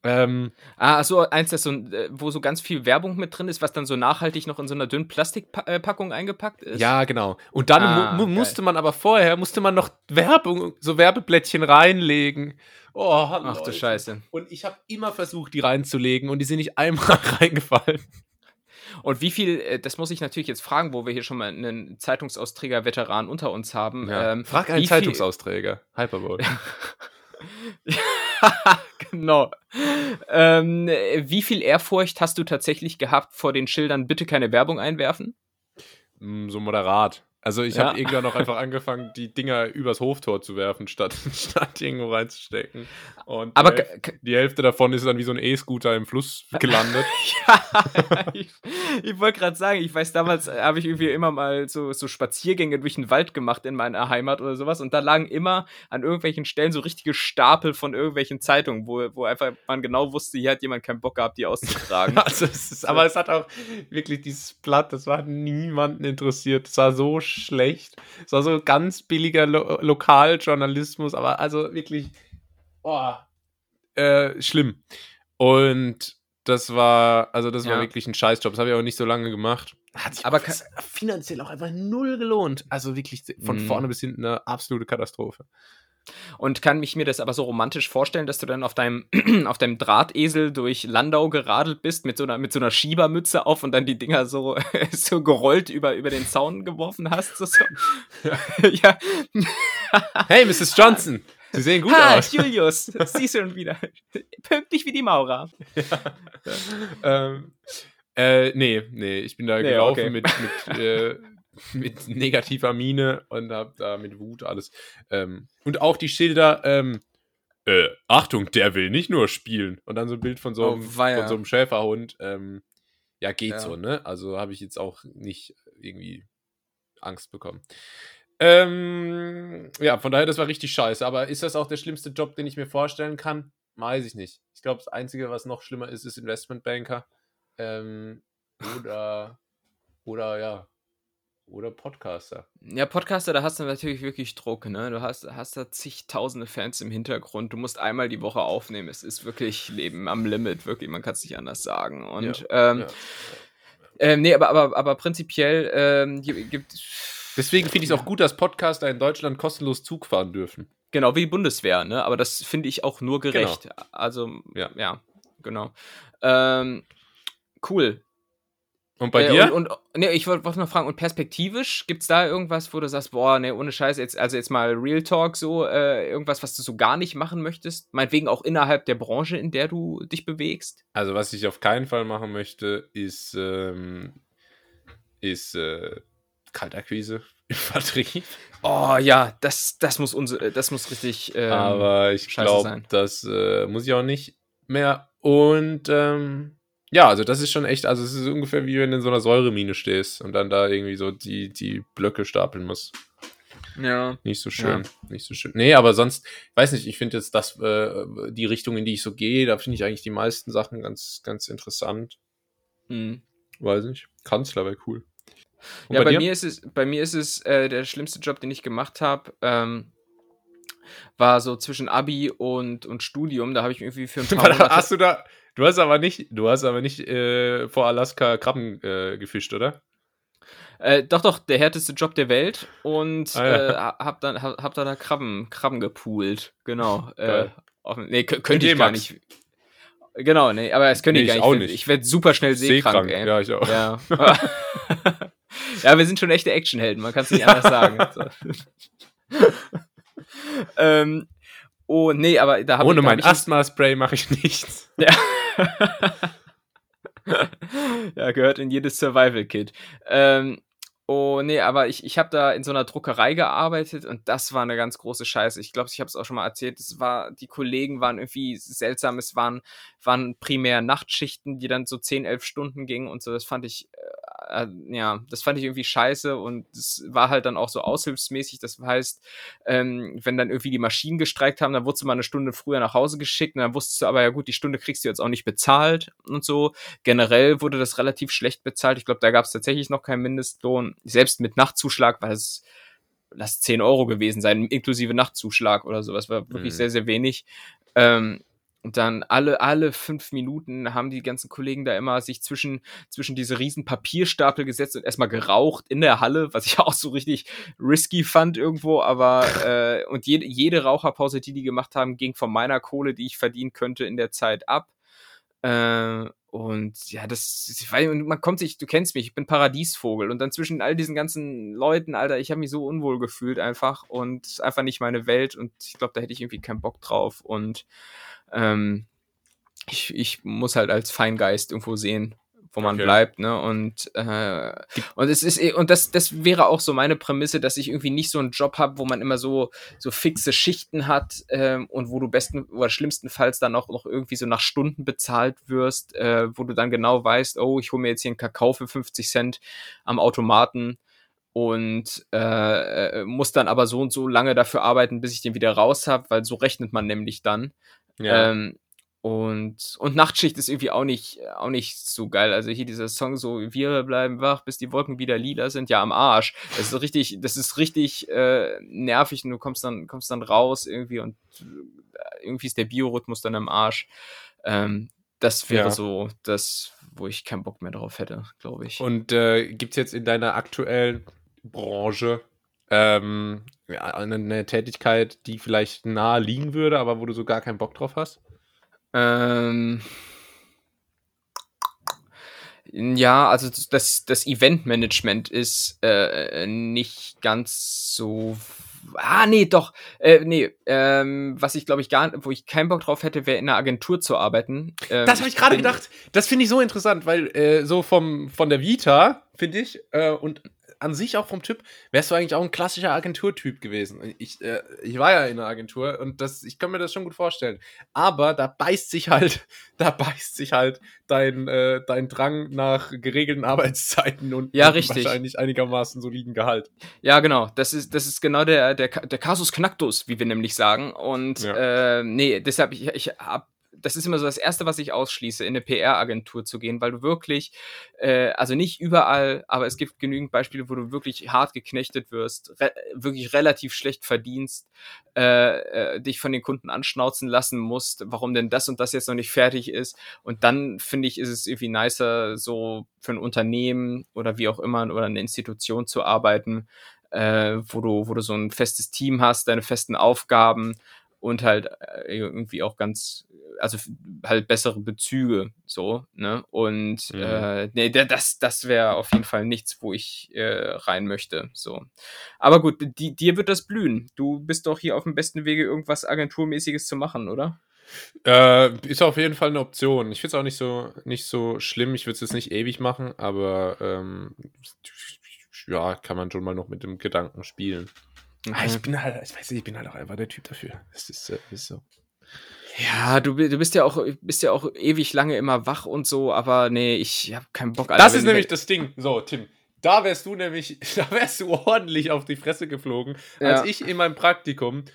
Speaker 1: Ähm, ah, so eins, das so, äh, wo so ganz viel Werbung mit drin ist, was dann so nachhaltig noch in so einer dünnen Plastikpackung eingepackt ist.
Speaker 2: Ja, genau. Und dann ah, mu musste man aber vorher, musste man noch Werbung, so Werbeblättchen reinlegen.
Speaker 1: Oh, Ach Leute. du Scheiße.
Speaker 2: Und ich habe immer versucht, die reinzulegen und die sind nicht einmal reingefallen.
Speaker 1: Und wie viel, äh, das muss ich natürlich jetzt fragen, wo wir hier schon mal einen Zeitungsausträger-Veteran unter uns haben.
Speaker 2: Ja. Ähm, Frag einen Zeitungsausträger. Hyperbowl.
Speaker 1: genau. Ähm, wie viel Ehrfurcht hast du tatsächlich gehabt vor den Schildern, bitte keine Werbung einwerfen?
Speaker 2: Mm, so moderat. Also ich ja. habe irgendwann noch einfach angefangen, die Dinger übers Hoftor zu werfen, statt, statt irgendwo reinzustecken. Und
Speaker 1: Aber
Speaker 2: die, Hälfte, die Hälfte davon ist dann wie so ein E-Scooter im Fluss gelandet.
Speaker 1: ja, ich, ich wollte gerade sagen, ich weiß, damals habe ich irgendwie immer mal so, so Spaziergänge durch den Wald gemacht in meiner Heimat oder sowas und da lagen immer an irgendwelchen Stellen so richtige Stapel von irgendwelchen Zeitungen, wo, wo einfach man genau wusste, hier hat jemand keinen Bock gehabt, die auszutragen.
Speaker 2: also es ist, aber es hat auch wirklich dieses Blatt, das war niemanden interessiert. Es war so schlecht. Es war so ganz billiger Lo Lokaljournalismus, aber also wirklich oh, äh, schlimm. Und das war, also das ja. war wirklich ein Scheißjob. Das habe ich auch nicht so lange gemacht.
Speaker 1: Hat sich aber finanziell auch einfach null gelohnt.
Speaker 2: Also wirklich von mhm. vorne bis hinten eine absolute Katastrophe.
Speaker 1: Und kann mich mir das aber so romantisch vorstellen, dass du dann auf deinem, auf deinem Drahtesel durch Landau geradelt bist mit so einer, mit so einer Schiebermütze auf und dann die Dinger so, so gerollt über, über den Zaun geworfen hast. So, so.
Speaker 2: Ja. hey, Mrs. Johnson, Sie sehen gut ha, aus.
Speaker 1: Julius, siehst du schon wieder. Pünktlich wie die Maurer.
Speaker 2: Ja. ähm, äh, nee, nee, ich bin da nee, gelaufen okay. mit, mit äh, mit negativer Miene und hab da mit Wut alles. Ähm, und auch die Schilder, ähm, äh, Achtung, der will nicht nur spielen. Und dann so ein Bild von so oh, einem, oh, von so einem Schäferhund. Ähm, ja, geht ja. so, ne? Also habe ich jetzt auch nicht irgendwie Angst bekommen. Ähm, ja, von daher, das war richtig scheiße. Aber ist das auch der schlimmste Job, den ich mir vorstellen kann? Weiß ich nicht. Ich glaube, das Einzige, was noch schlimmer ist, ist Investmentbanker. Ähm, oder, oder ja, oder Podcaster.
Speaker 1: Ja, Podcaster, da hast du natürlich wirklich Druck, ne? Du hast, hast da zigtausende Fans im Hintergrund. Du musst einmal die Woche aufnehmen. Es ist wirklich Leben am Limit, wirklich. Man kann es nicht anders sagen. Und, ja, ähm, ja, ähm, nee, aber, aber, aber prinzipiell ähm, gibt
Speaker 2: Deswegen finde ich es auch gut, dass Podcaster in Deutschland kostenlos Zug fahren dürfen.
Speaker 1: Genau, wie die Bundeswehr, ne? Aber das finde ich auch nur gerecht. Genau. Also, ja, ja genau. Ähm, cool.
Speaker 2: Und bei äh, dir?
Speaker 1: Und, und nee, ich wollte noch fragen, und perspektivisch, gibt es da irgendwas, wo du sagst, boah, ne, ohne Scheiß, jetzt, also jetzt mal Real Talk so, äh, irgendwas, was du so gar nicht machen möchtest? Meinetwegen auch innerhalb der Branche, in der du dich bewegst?
Speaker 2: Also, was ich auf keinen Fall machen möchte, ist, ähm, ist äh, Kaltakquise im Vertrieb.
Speaker 1: Oh ja, das, das muss unser, das muss richtig.
Speaker 2: Ähm, Aber ich glaube, das äh, muss ich auch nicht mehr. Und ähm, ja, also das ist schon echt, also es ist ungefähr wie wenn du in so einer Säuremine stehst und dann da irgendwie so die, die Blöcke stapeln musst.
Speaker 1: Ja.
Speaker 2: Nicht so schön, ja. nicht so schön. Nee, aber sonst, weiß nicht, ich finde jetzt das, äh, die Richtung, in die ich so gehe, da finde ich eigentlich die meisten Sachen ganz, ganz interessant.
Speaker 1: Mhm.
Speaker 2: Weiß nicht. Kanzler wäre cool.
Speaker 1: Und ja, bei, bei mir ist es, bei mir ist es äh, der schlimmste Job, den ich gemacht habe. Ähm, war so zwischen Abi und, und Studium. Da habe ich irgendwie für ein
Speaker 2: paar Monate Hast du da, Du hast aber nicht, du hast aber nicht äh, vor Alaska Krabben äh, gefischt, oder?
Speaker 1: Äh, doch, doch, der härteste Job der Welt und ah, ja. äh, hab, dann, hab, hab da Krabben, Krabben gepoolt. Genau. äh, auf, nee, könnte ich gar nicht. Genau, nee, aber es könnte nee, ich gar nicht. Auch nicht. Ich werde super schnell seekrank, seekrank, ey.
Speaker 2: Ja, ich auch.
Speaker 1: Ja. ja, wir sind schon echte Actionhelden, man kann es nicht anders sagen. ähm, oh, nee, aber da habe
Speaker 2: Ohne ich, mein Asthma-Spray mache ich nichts.
Speaker 1: Ja. ja, gehört in jedes Survival-Kit. Ähm, Oh, nee, aber ich, ich habe da in so einer Druckerei gearbeitet und das war eine ganz große Scheiße. Ich glaube, ich habe es auch schon mal erzählt. Es war, die Kollegen waren irgendwie seltsam. Es waren, waren primär Nachtschichten, die dann so 10, 11 Stunden gingen und so. Das fand ich äh, äh, ja, das fand ich irgendwie scheiße und es war halt dann auch so aushilfsmäßig. Das heißt, ähm, wenn dann irgendwie die Maschinen gestreikt haben, dann wurdest du mal eine Stunde früher nach Hause geschickt und dann wusstest du aber, ja gut, die Stunde kriegst du jetzt auch nicht bezahlt und so. Generell wurde das relativ schlecht bezahlt. Ich glaube, da gab es tatsächlich noch keinen Mindestlohn. Selbst mit Nachtzuschlag war es lass 10 Euro gewesen sein, inklusive Nachtzuschlag oder sowas, war wirklich mhm. sehr, sehr wenig. Ähm, und dann alle, alle fünf Minuten haben die ganzen Kollegen da immer sich zwischen, zwischen diese riesen Papierstapel gesetzt und erstmal geraucht in der Halle, was ich auch so richtig risky fand irgendwo, aber äh, und jede, jede Raucherpause, die die gemacht haben, ging von meiner Kohle, die ich verdienen könnte, in der Zeit ab. Äh, und ja, das, weil man kommt sich, du kennst mich, ich bin Paradiesvogel und dann zwischen all diesen ganzen Leuten, Alter, ich habe mich so unwohl gefühlt einfach und einfach nicht meine Welt und ich glaube, da hätte ich irgendwie keinen Bock drauf und ähm, ich, ich muss halt als Feingeist irgendwo sehen, wo man okay. bleibt, ne? Und, äh, und es ist, und das, das wäre auch so meine Prämisse, dass ich irgendwie nicht so einen Job habe, wo man immer so, so fixe Schichten hat ähm, und wo du besten oder schlimmstenfalls dann auch noch irgendwie so nach Stunden bezahlt wirst, äh, wo du dann genau weißt, oh, ich hole mir jetzt hier einen Kakao für 50 Cent am Automaten und äh, muss dann aber so und so lange dafür arbeiten, bis ich den wieder raus habe, weil so rechnet man nämlich dann. Ja. Ähm, und, und Nachtschicht ist irgendwie auch nicht, auch nicht so geil. Also hier dieser Song so, wir bleiben wach, bis die Wolken wieder lila sind, ja am Arsch. Das ist richtig, das ist richtig äh, nervig und du kommst dann, kommst dann raus irgendwie und äh, irgendwie ist der Biorhythmus dann am Arsch. Ähm, das wäre ja. so das, wo ich keinen Bock mehr drauf hätte, glaube ich.
Speaker 2: Und äh, gibt es jetzt in deiner aktuellen Branche ähm, eine, eine, Tätigkeit, die vielleicht nahe liegen würde, aber wo du so gar keinen Bock drauf hast?
Speaker 1: Ähm. Ja, also das, das Eventmanagement ist äh, nicht ganz so. Ah, nee, doch. Äh, nee, ähm, was ich glaube ich gar wo ich keinen Bock drauf hätte, wäre in einer Agentur zu arbeiten.
Speaker 2: Ähm, das habe ich gerade gedacht. Das finde ich so interessant, weil äh, so vom, von der Vita, finde ich, äh, und an sich auch vom Typ, wärst du eigentlich auch ein klassischer Agenturtyp gewesen. Ich, äh, ich war ja in einer Agentur und das, ich kann mir das schon gut vorstellen. Aber da beißt sich halt, da beißt sich halt dein, äh, dein Drang nach geregelten Arbeitszeiten und
Speaker 1: ja, richtig.
Speaker 2: wahrscheinlich einigermaßen soliden Gehalt.
Speaker 1: Ja, genau. Das ist, das ist genau der, der, der Kasus Knacktus, wie wir nämlich sagen. Und ja. äh, nee, deshalb, ich, ich habe das ist immer so das Erste, was ich ausschließe, in eine PR-Agentur zu gehen, weil du wirklich, äh, also nicht überall, aber es gibt genügend Beispiele, wo du wirklich hart geknechtet wirst, re wirklich relativ schlecht verdienst, äh, äh, dich von den Kunden anschnauzen lassen musst, warum denn das und das jetzt noch nicht fertig ist. Und dann finde ich, ist es irgendwie nicer, so für ein Unternehmen oder wie auch immer oder eine Institution zu arbeiten, äh, wo du, wo du so ein festes Team hast, deine festen Aufgaben und halt äh, irgendwie auch ganz, also halt bessere Bezüge so, ne? Und mhm. äh, nee, das, das wäre auf jeden Fall nichts, wo ich äh, rein möchte. So. Aber gut, die, dir wird das blühen. Du bist doch hier auf dem besten Wege, irgendwas Agenturmäßiges zu machen, oder?
Speaker 2: Äh, ist auf jeden Fall eine Option. Ich finde es auch nicht so, nicht so schlimm. Ich würde es jetzt nicht ewig machen, aber ähm, ja, kann man schon mal noch mit dem Gedanken spielen.
Speaker 1: Ah, ich bin halt, ich weiß nicht, ich bin halt auch einfach der Typ dafür. Das ist, das ist so. Ja, du, du bist ja auch bist ja auch ewig lange immer wach und so, aber nee, ich habe keinen Bock.
Speaker 2: Alter, das ist nämlich das Ding. So, Tim, da wärst du nämlich, da wärst du ordentlich auf die Fresse geflogen, als ja. ich in meinem Praktikum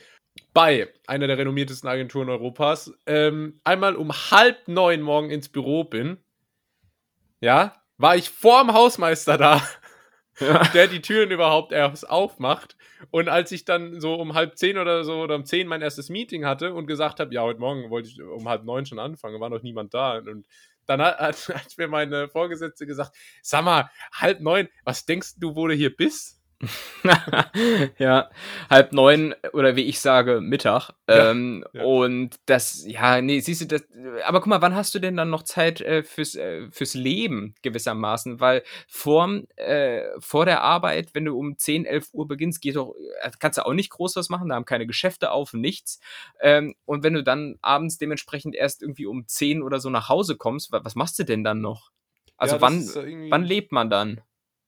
Speaker 2: bei einer der renommiertesten Agenturen Europas ähm, einmal um halb neun morgen ins Büro bin. Ja, war ich vorm Hausmeister da ja. der die Türen überhaupt erst aufmacht. Und als ich dann so um halb zehn oder so oder um zehn mein erstes Meeting hatte und gesagt habe, ja, heute Morgen wollte ich um halb neun schon anfangen, war noch niemand da. Und dann hat, hat, hat mir meine Vorgesetzte gesagt, sag mal, halb neun, was denkst du, wo du hier bist?
Speaker 1: ja, halb neun oder wie ich sage, Mittag. Ja, ähm, ja. Und das, ja, nee, siehst du, das, aber guck mal, wann hast du denn dann noch Zeit äh, fürs, äh, fürs Leben gewissermaßen? Weil vor, äh, vor der Arbeit, wenn du um 10, 11 Uhr beginnst, geht doch, äh, kannst du auch nicht groß was machen, da haben keine Geschäfte auf, nichts. Ähm, und wenn du dann abends dementsprechend erst irgendwie um 10 oder so nach Hause kommst, was machst du denn dann noch? Also ja, wann, wann lebt man dann?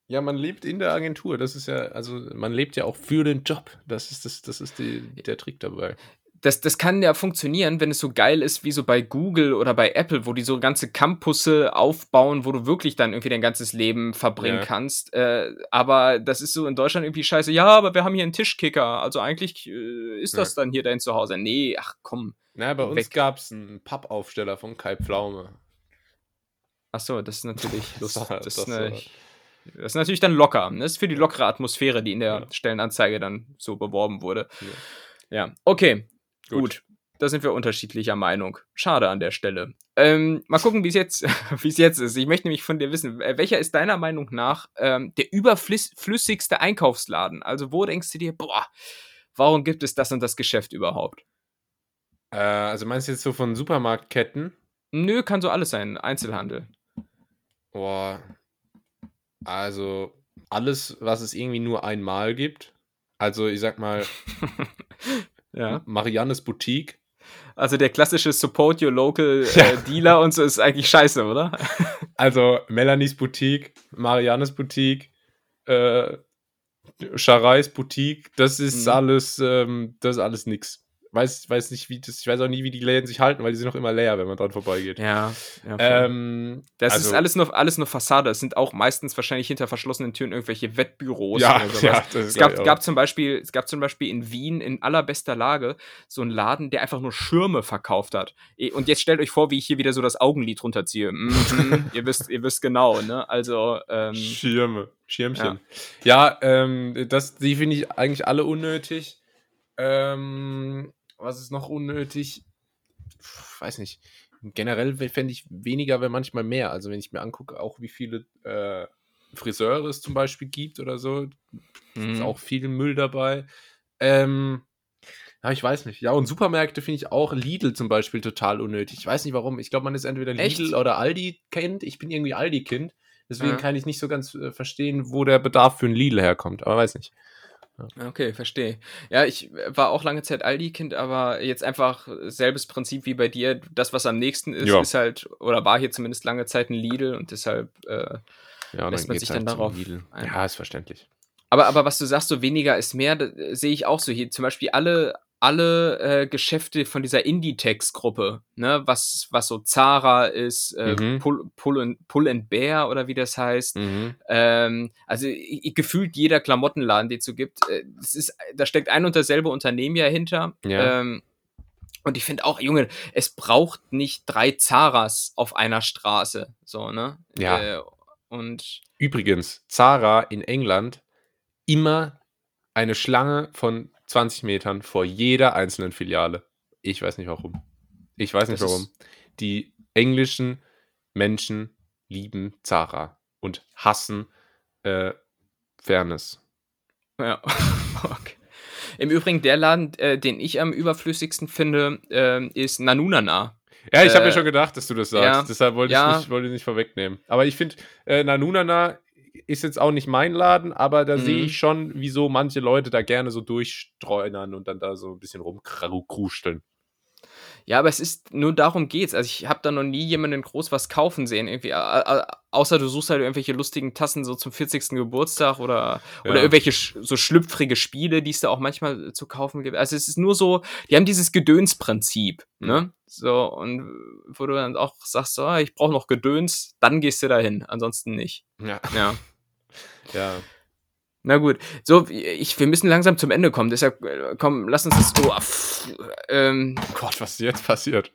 Speaker 2: Ja, man lebt in der Agentur. Das ist ja, also man lebt ja auch für den Job. Das ist, das, das ist die, der Trick dabei.
Speaker 1: Das, das kann ja funktionieren, wenn es so geil ist wie so bei Google oder bei Apple, wo die so ganze Campusse aufbauen, wo du wirklich dann irgendwie dein ganzes Leben verbringen ja. kannst. Äh, aber das ist so in Deutschland irgendwie scheiße. Ja, aber wir haben hier einen Tischkicker. Also eigentlich äh, ist das ja. dann hier dein Zuhause. Nee, ach komm.
Speaker 2: Na, bei uns gab es einen Pappaufsteller von Kai Pflaume.
Speaker 1: Ach so, das ist natürlich lustig. Das, das, ist eine, das ist natürlich dann locker. Das ist für die lockere Atmosphäre, die in der ja. Stellenanzeige dann so beworben wurde. Ja, ja. okay, gut. gut. Da sind wir unterschiedlicher Meinung. Schade an der Stelle. Ähm, mal gucken, wie es jetzt, jetzt ist. Ich möchte nämlich von dir wissen, welcher ist deiner Meinung nach ähm, der überflüssigste Einkaufsladen? Also wo denkst du dir, boah, warum gibt es das und das Geschäft überhaupt?
Speaker 2: Äh, also meinst du jetzt so von Supermarktketten?
Speaker 1: Nö, kann so alles sein. Einzelhandel.
Speaker 2: Boah, also alles, was es irgendwie nur einmal gibt. Also ich sag mal, ja. Mariannes Boutique.
Speaker 1: Also der klassische Support Your Local äh, ja. Dealer und so ist eigentlich scheiße, oder?
Speaker 2: also Melanies Boutique, Mariannes Boutique, äh, Charais Boutique, das ist mhm. alles, ähm, das ist alles nix weiß, weiß nicht, wie das, ich weiß auch nie, wie die Läden sich halten, weil die sind noch immer leer, wenn man dran vorbeigeht.
Speaker 1: Ja. ja ähm, das also, ist alles nur, alles nur Fassade. Es sind auch meistens wahrscheinlich hinter verschlossenen Türen irgendwelche Wettbüros
Speaker 2: ja, oder sowas. Ja,
Speaker 1: das es gab, gab zum Beispiel, es gab zum Beispiel in Wien in allerbester Lage so einen Laden, der einfach nur Schirme verkauft hat. Und jetzt stellt euch vor, wie ich hier wieder so das Augenlid runterziehe. Mhm, ihr wisst, ihr wisst genau, ne? Also ähm,
Speaker 2: Schirme, Schirmchen. Ja, ja ähm, das, die finde ich eigentlich alle unnötig. Ähm, was ist noch unnötig? Puh, weiß nicht. Generell fände ich weniger, wenn manchmal mehr. Also wenn ich mir angucke, auch wie viele äh, Friseure es zum Beispiel gibt oder so, mhm. ist auch viel Müll dabei. Ähm, ja, ich weiß nicht. Ja, und Supermärkte finde ich auch Lidl zum Beispiel total unnötig. Ich weiß nicht warum. Ich glaube, man ist entweder Lidl Echt? oder Aldi-Kind. Ich bin irgendwie Aldi-Kind. Deswegen ja. kann ich nicht so ganz äh, verstehen, wo der Bedarf für ein Lidl herkommt. Aber weiß nicht.
Speaker 1: Okay, verstehe. Ja, ich war auch lange Zeit Aldi-Kind, aber jetzt einfach selbes Prinzip wie bei dir. Das, was am nächsten ist, ja. ist halt, oder war hier zumindest lange Zeit ein Lidl und deshalb äh, ja, lässt man sich halt dann darauf.
Speaker 2: Ein. Ja, ist verständlich.
Speaker 1: Aber, aber was du sagst, so weniger ist mehr, sehe ich auch so hier. Zum Beispiel alle alle äh, Geschäfte von dieser Inditex-Gruppe, ne, was, was so Zara ist, äh, mhm. Pull, Pull, and, Pull and Bear oder wie das heißt. Mhm. Ähm, also ich, gefühlt jeder Klamottenladen, den es so gibt, äh, das ist, da steckt ein und dasselbe Unternehmen ja hinter. Ja. Ähm, und ich finde auch, Junge, es braucht nicht drei Zaras auf einer Straße. So, ne?
Speaker 2: Ja. Äh, und übrigens, Zara in England immer eine Schlange von 20 Metern vor jeder einzelnen Filiale. Ich weiß nicht warum. Ich weiß nicht das warum. Die englischen Menschen lieben Zara und hassen äh, Fairness.
Speaker 1: Ja, okay. Im Übrigen, der Laden, äh, den ich am überflüssigsten finde, äh, ist Nanunana.
Speaker 2: Ja, ich habe mir äh, schon gedacht, dass du das sagst. Ja, Deshalb wollte ich ja. nicht, wollte nicht vorwegnehmen. Aber ich finde, äh, Nanunana ist jetzt auch nicht mein Laden, aber da mhm. sehe ich schon, wieso manche Leute da gerne so durchstreunern und dann da so ein bisschen rumkrusteln.
Speaker 1: Ja, aber es ist nur darum geht's. Also ich habe da noch nie jemanden groß was kaufen sehen, irgendwie. Außer du suchst halt irgendwelche lustigen Tassen so zum 40. Geburtstag oder, ja. oder irgendwelche so schlüpfrige Spiele, die es da auch manchmal zu kaufen gibt. Also es ist nur so, die haben dieses Gedönsprinzip, mhm. ne? So, und wo du dann auch sagst, so, ah, ich brauche noch Gedöns, dann gehst du dahin, ansonsten nicht.
Speaker 2: Ja.
Speaker 1: Ja.
Speaker 2: ja.
Speaker 1: Na gut, so, ich, wir müssen langsam zum Ende kommen. Deshalb, äh, komm, lass uns das so.
Speaker 2: Ähm, oh Gott, was ist jetzt passiert?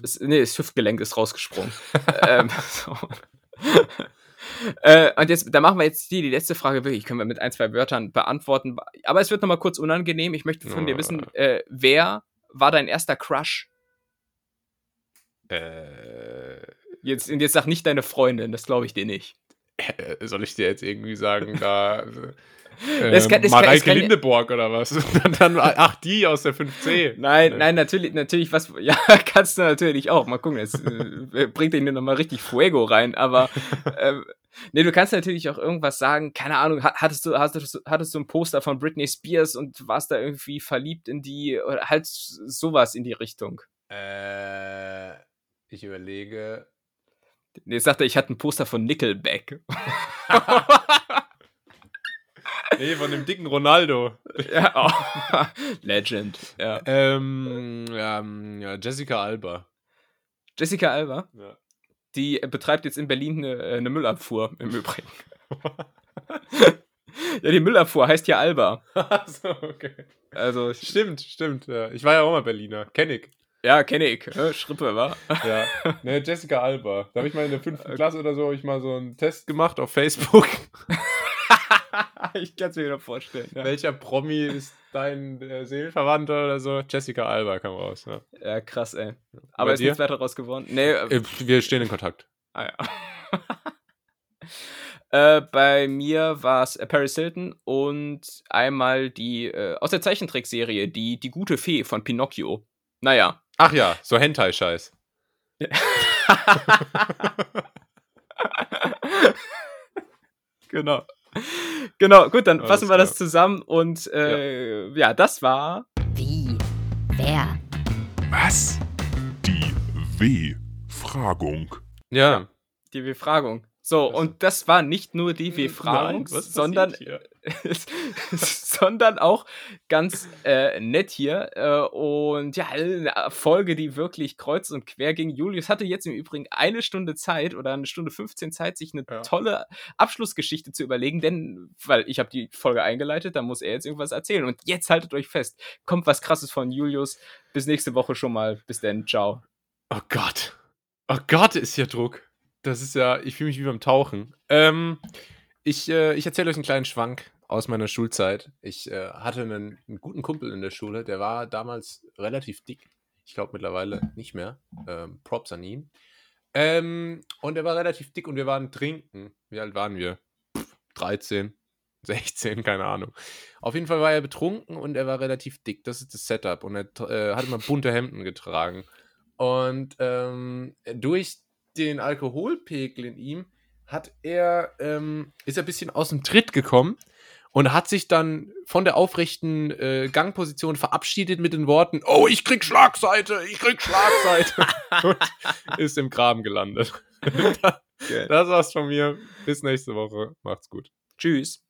Speaker 1: Das, nee, das Hüftgelenk ist rausgesprungen. ähm, so. äh, und jetzt, da machen wir jetzt die, die letzte Frage wirklich, können wir mit ein, zwei Wörtern beantworten. Aber es wird nochmal kurz unangenehm. Ich möchte von oh. dir wissen, äh, wer war dein erster Crush?
Speaker 2: Äh.
Speaker 1: Jetzt, jetzt sag nicht deine Freundin, das glaube ich dir nicht.
Speaker 2: Äh, soll ich dir jetzt irgendwie sagen, da. Äh, das kann, das Mareike kann, Lindeborg oder was? dann, dann, ach, die aus der 5C.
Speaker 1: Nein, nein, natürlich, natürlich, was, ja, kannst du natürlich auch. Mal gucken, jetzt äh, bringt den nochmal richtig Fuego rein, aber, ähm, nee, du kannst natürlich auch irgendwas sagen, keine Ahnung, hattest du, hattest du, hattest du ein Poster von Britney Spears und warst da irgendwie verliebt in die, oder halt sowas in die Richtung.
Speaker 2: Äh, ich überlege.
Speaker 1: Nee, sagt er, ich hatte ein Poster von Nickelback.
Speaker 2: Nee, von dem dicken Ronaldo.
Speaker 1: Ja, oh. Legend. Ja.
Speaker 2: Ähm, ähm, ja, Jessica Alba.
Speaker 1: Jessica Alba? Ja. Die betreibt jetzt in Berlin eine, äh, eine Müllabfuhr im Übrigen. ja, die Müllabfuhr heißt ja Alba.
Speaker 2: Achso, okay. Also, stimmt, stimmt. Ja. Ich war ja auch mal Berliner. Kenn ich.
Speaker 1: Ja, kenne ich. Schrippe, wa?
Speaker 2: Ja. Ne, Jessica Alba. Da habe ich mal in der fünften Klasse oder so, ich mal so einen Test gemacht auf Facebook.
Speaker 1: ich kann es mir wieder vorstellen.
Speaker 2: Ja. Welcher Promi ist dein äh, Seelenverwandter oder so? Jessica Alba kam raus. Ja,
Speaker 1: ja krass, ey. Aber ist nichts weiter raus geworden? Nee.
Speaker 2: Äh, wir stehen in Kontakt.
Speaker 1: Ah ja. äh, bei mir war es Paris Hilton und einmal die äh, aus der Zeichentrickserie, die, die gute Fee von Pinocchio. Naja.
Speaker 2: Ach ja, so Hentai-Scheiß.
Speaker 1: genau. Genau, gut, dann fassen wir das zusammen und äh, ja. ja, das war.
Speaker 5: Wie? Wer?
Speaker 6: Was? Die W-Fragung.
Speaker 1: Ja. Die W-Fragung. So, und das war nicht nur die Befragung, sondern, sondern auch ganz äh, nett hier. Äh, und ja, eine Folge, die wirklich kreuz und quer ging. Julius hatte jetzt im Übrigen eine Stunde Zeit oder eine Stunde 15 Zeit, sich eine ja. tolle Abschlussgeschichte zu überlegen, denn, weil ich habe die Folge eingeleitet, da muss er jetzt irgendwas erzählen. Und jetzt haltet euch fest, kommt was krasses von Julius. Bis nächste Woche schon mal. Bis dann. Ciao.
Speaker 2: Oh Gott. Oh Gott, ist hier Druck. Das ist ja, ich fühle mich wie beim Tauchen. Ähm, ich äh, ich erzähle euch einen kleinen Schwank aus meiner Schulzeit. Ich äh, hatte einen, einen, guten Kumpel in der Schule, der war damals relativ dick. Ich glaube mittlerweile nicht mehr. Ähm, Props an ihn. Ähm, und er war relativ dick und wir waren trinken. Wie alt waren wir? Pff, 13, 16, keine Ahnung. Auf jeden Fall war er betrunken und er war relativ dick. Das ist das Setup. Und er äh, hat immer bunte Hemden getragen. Und ähm, durch den Alkoholpegel in ihm hat er, ähm, ist er ein bisschen aus dem Tritt gekommen und hat sich dann von der aufrechten äh, Gangposition verabschiedet mit den Worten: Oh, ich krieg Schlagseite, ich krieg Schlagseite. und ist im Graben gelandet. das war's von mir. Bis nächste Woche. Macht's gut.
Speaker 1: Tschüss.